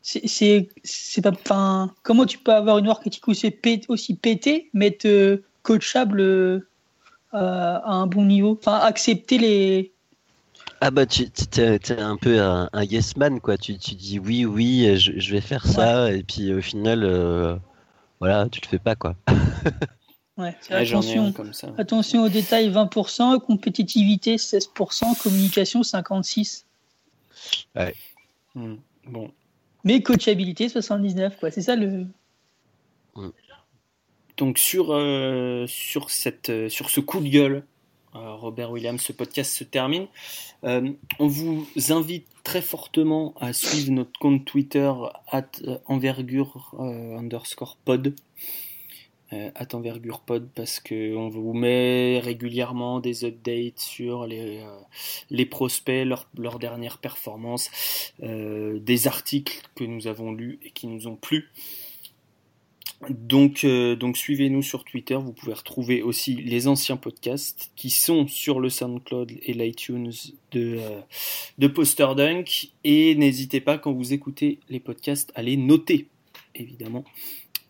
c'est, c'est, c'est pas, enfin, comment tu peux avoir une work ethic aussi, pé- aussi pété, mais être coachable euh, à un bon niveau? Enfin, accepter les. Ah bah, tu t'es, t'es un peu un, un yes man, quoi. Tu, tu dis oui, oui, je, je vais faire ça, et puis au final, euh, voilà, tu le fais pas, quoi. Ouais, c'est Ouais, attention. comme ça. Attention aux détails 20%, compétitivité 16%, communication 56%. Hmm. Bon. Mais coachabilité 79%, quoi. C'est ça le. Donc sur, euh, sur, cette, euh, sur ce coup de gueule, euh, Robert Williams, ce podcast se termine. Euh, on vous invite très fortement à suivre notre compte Twitter at euh, envergure euh, underscore pod. Euh, at envergure parce que on vous met régulièrement des updates sur les, euh, prospects, leurs leurs dernières performances, euh, des articles que nous avons lus et qui nous ont plu. Donc, euh, donc suivez-nous sur Twitter. Vous pouvez retrouver aussi les anciens podcasts qui sont sur le SoundCloud et l'iTunes de, euh, Poster Dunk. Et n'hésitez pas, quand vous écoutez les podcasts, à les noter, évidemment,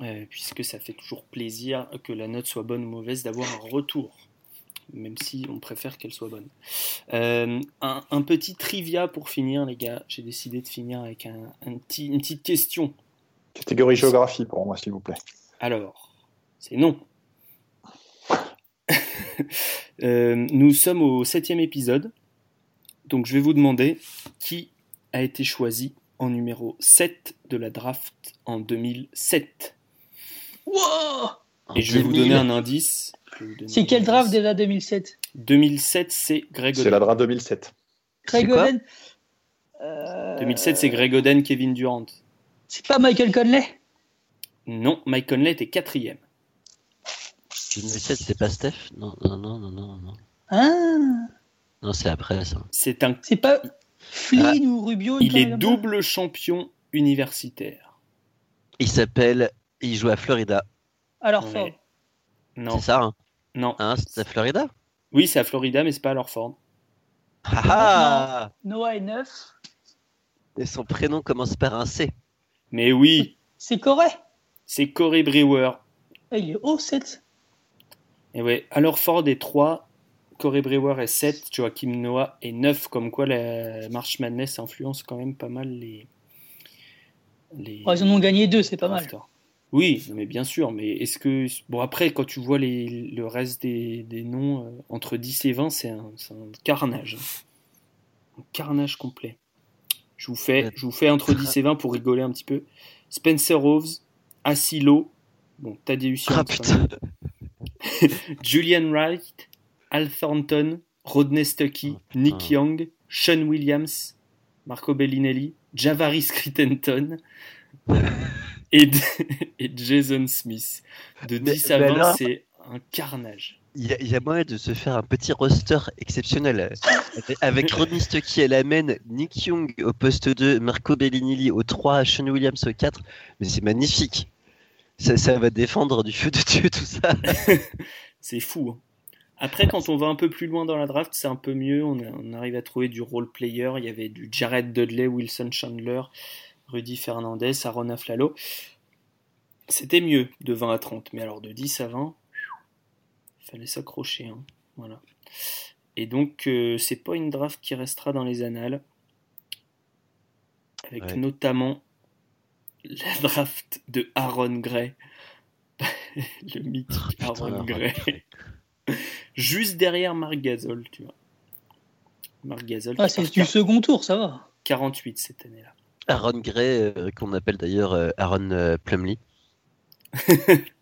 euh, puisque ça fait toujours plaisir que la note soit bonne ou mauvaise d'avoir un retour. Même si on préfère qu'elle soit bonne. Un, petit trivia pour finir, les gars. J'ai décidé de finir avec une petite question Catégorie géographie pour moi, s'il vous plaît. alors, c'est non. Euh, nous sommes au septième épisode. Donc je vais vous demander qui a été choisi en numéro 7 de la draft en 2007. Wow En Et je vais vous 2000, donner un indice. C'est un quel draft déjà 2007 2007, c'est Greg C'est la draft 2007. Craig quoi Oden Euh, 2007, c'est Greg Oden, Kevin Durant. C'est pas Michael Conley? Non, Mike Conley était quatrième. 2007, c'était pas Steph? Non, non, non, non, non. Non, Ah Non, c'est après ça. C'est un, C'est pas Flynn ou Rubio il est double champion universitaire. Il s'appelle. Il joue à Florida. Alors Ouais. fort. Non, C'est ça, hein, non. Hein, C'est à Florida? Oui, c'est à Florida, mais c'est pas à Lorford. Ah ah Noah est 9. Et son prénom commence par un C. Mais oui, C'est Corée. c'est Corey Brewer. Ah, il est haut 7. Et ouais, alors Ford est 3, Corey Brewer est 7, Joachim Noah est 9, comme quoi la March Madness influence quand même pas mal les. les ils en ont gagné deux, c'est pas mal. Oui, mais bien sûr, mais est-ce que. Bon, après, quand tu vois les, le reste des, des noms, euh, entre 10 et 20, c'est un, c'est un carnage. Un carnage complet. Je vous fais, je vous fais entre 10 et 20 pour rigoler un petit peu. Spencer Roves, Asilo, bon, Tadeusz Ah Julian Wright, Al Thornton, Rodney Stuckey, Oh, putain. Nick Young, Sean Williams, Marco Bellinelli, Javaris Crittenton et, et Jason Smith. De Mais- 10 à mais 20, alors- c'est un carnage. Il y, a, il y a moyen de se faire un petit roster exceptionnel avec- Rodney Stuckey à la main, Nick Young au poste 2, Marco Bellinelli au 3, Sean Williams au 4. Mais c'est magnifique. Ça, ça va défendre du feu de Dieu tout ça. C'est fou. hein. Après, quand on va un peu plus loin dans la draft, c'est un peu mieux. On, a- on arrive à trouver du role player. Il y avait du Jared Dudley, Wilson Chandler, Rudy Fernandez, Aaron Aflalo. C'était mieux de 20 à 30, mais alors de 10 à 20, il fallait s'accrocher. hein. Voilà. Et donc, euh, c'est pas une draft qui restera dans les annales. Avec Ouais. notamment la draft de Aaron Gray. Le mythique Putain, Aaron Gray. Juste derrière Marc Gasol, tu vois. Marc Gasol, Ah, c'est du second tour, ça va. 48 cette année-là. Aaron Gray, euh, qu'on appelle d'ailleurs euh, Aaron Plumlee.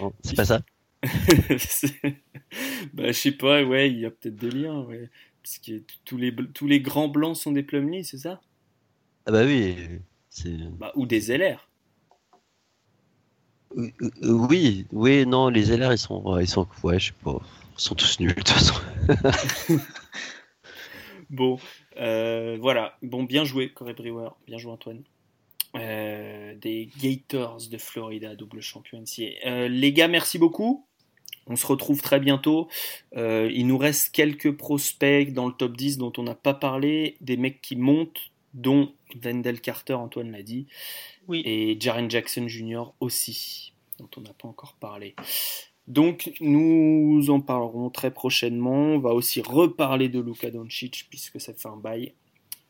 Non, c'est pas ça? bah, je sais pas, ouais, il y a peut-être des liens, ouais. Parce que tous les, tous les grands blancs sont des Plumlee, c'est ça? Ah bah oui, bah, Ou des LR. Euh, euh, Oui, oui, non, les LR, ils sont, ouais, ils sont, ouais, je sais pas, ils sont tous nuls de toute façon. Bon, euh, voilà. Bon, bien joué, Corey Brewer. Bien joué, Antoine. Euh, des Gators de Florida, double champion NCAA. Euh, les gars, merci beaucoup. On se retrouve très bientôt. Euh, il nous reste quelques prospects dans le top 10 dont on n'a pas parlé. Des mecs qui montent, dont Wendell Carter, Antoine l'a dit. Oui. Et Jaren Jackson Jr. aussi, dont on n'a pas encore parlé. Donc, nous en parlerons très prochainement. On va aussi reparler de Luka Doncic, puisque ça fait un bail.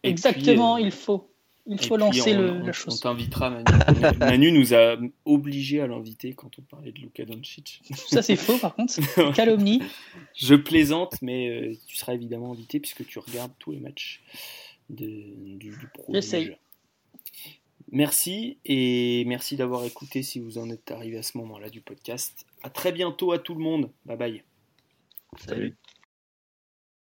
Et Exactement, puis, euh, il faut. Il faut puis, lancer on, le- on- la On chose. t'invitera, Manu. Manu nous a obligés à l'inviter quand on parlait de Luka Doncic. Ça, c'est faux, par contre. Calomnie. Je plaisante, mais euh, tu seras évidemment invité puisque tu regardes tous les matchs de, du, du pro. J'essaye. Merci et merci d'avoir écouté si vous en êtes arrivé à ce moment-là du podcast. À très bientôt à tout le monde. Bye bye. Salut.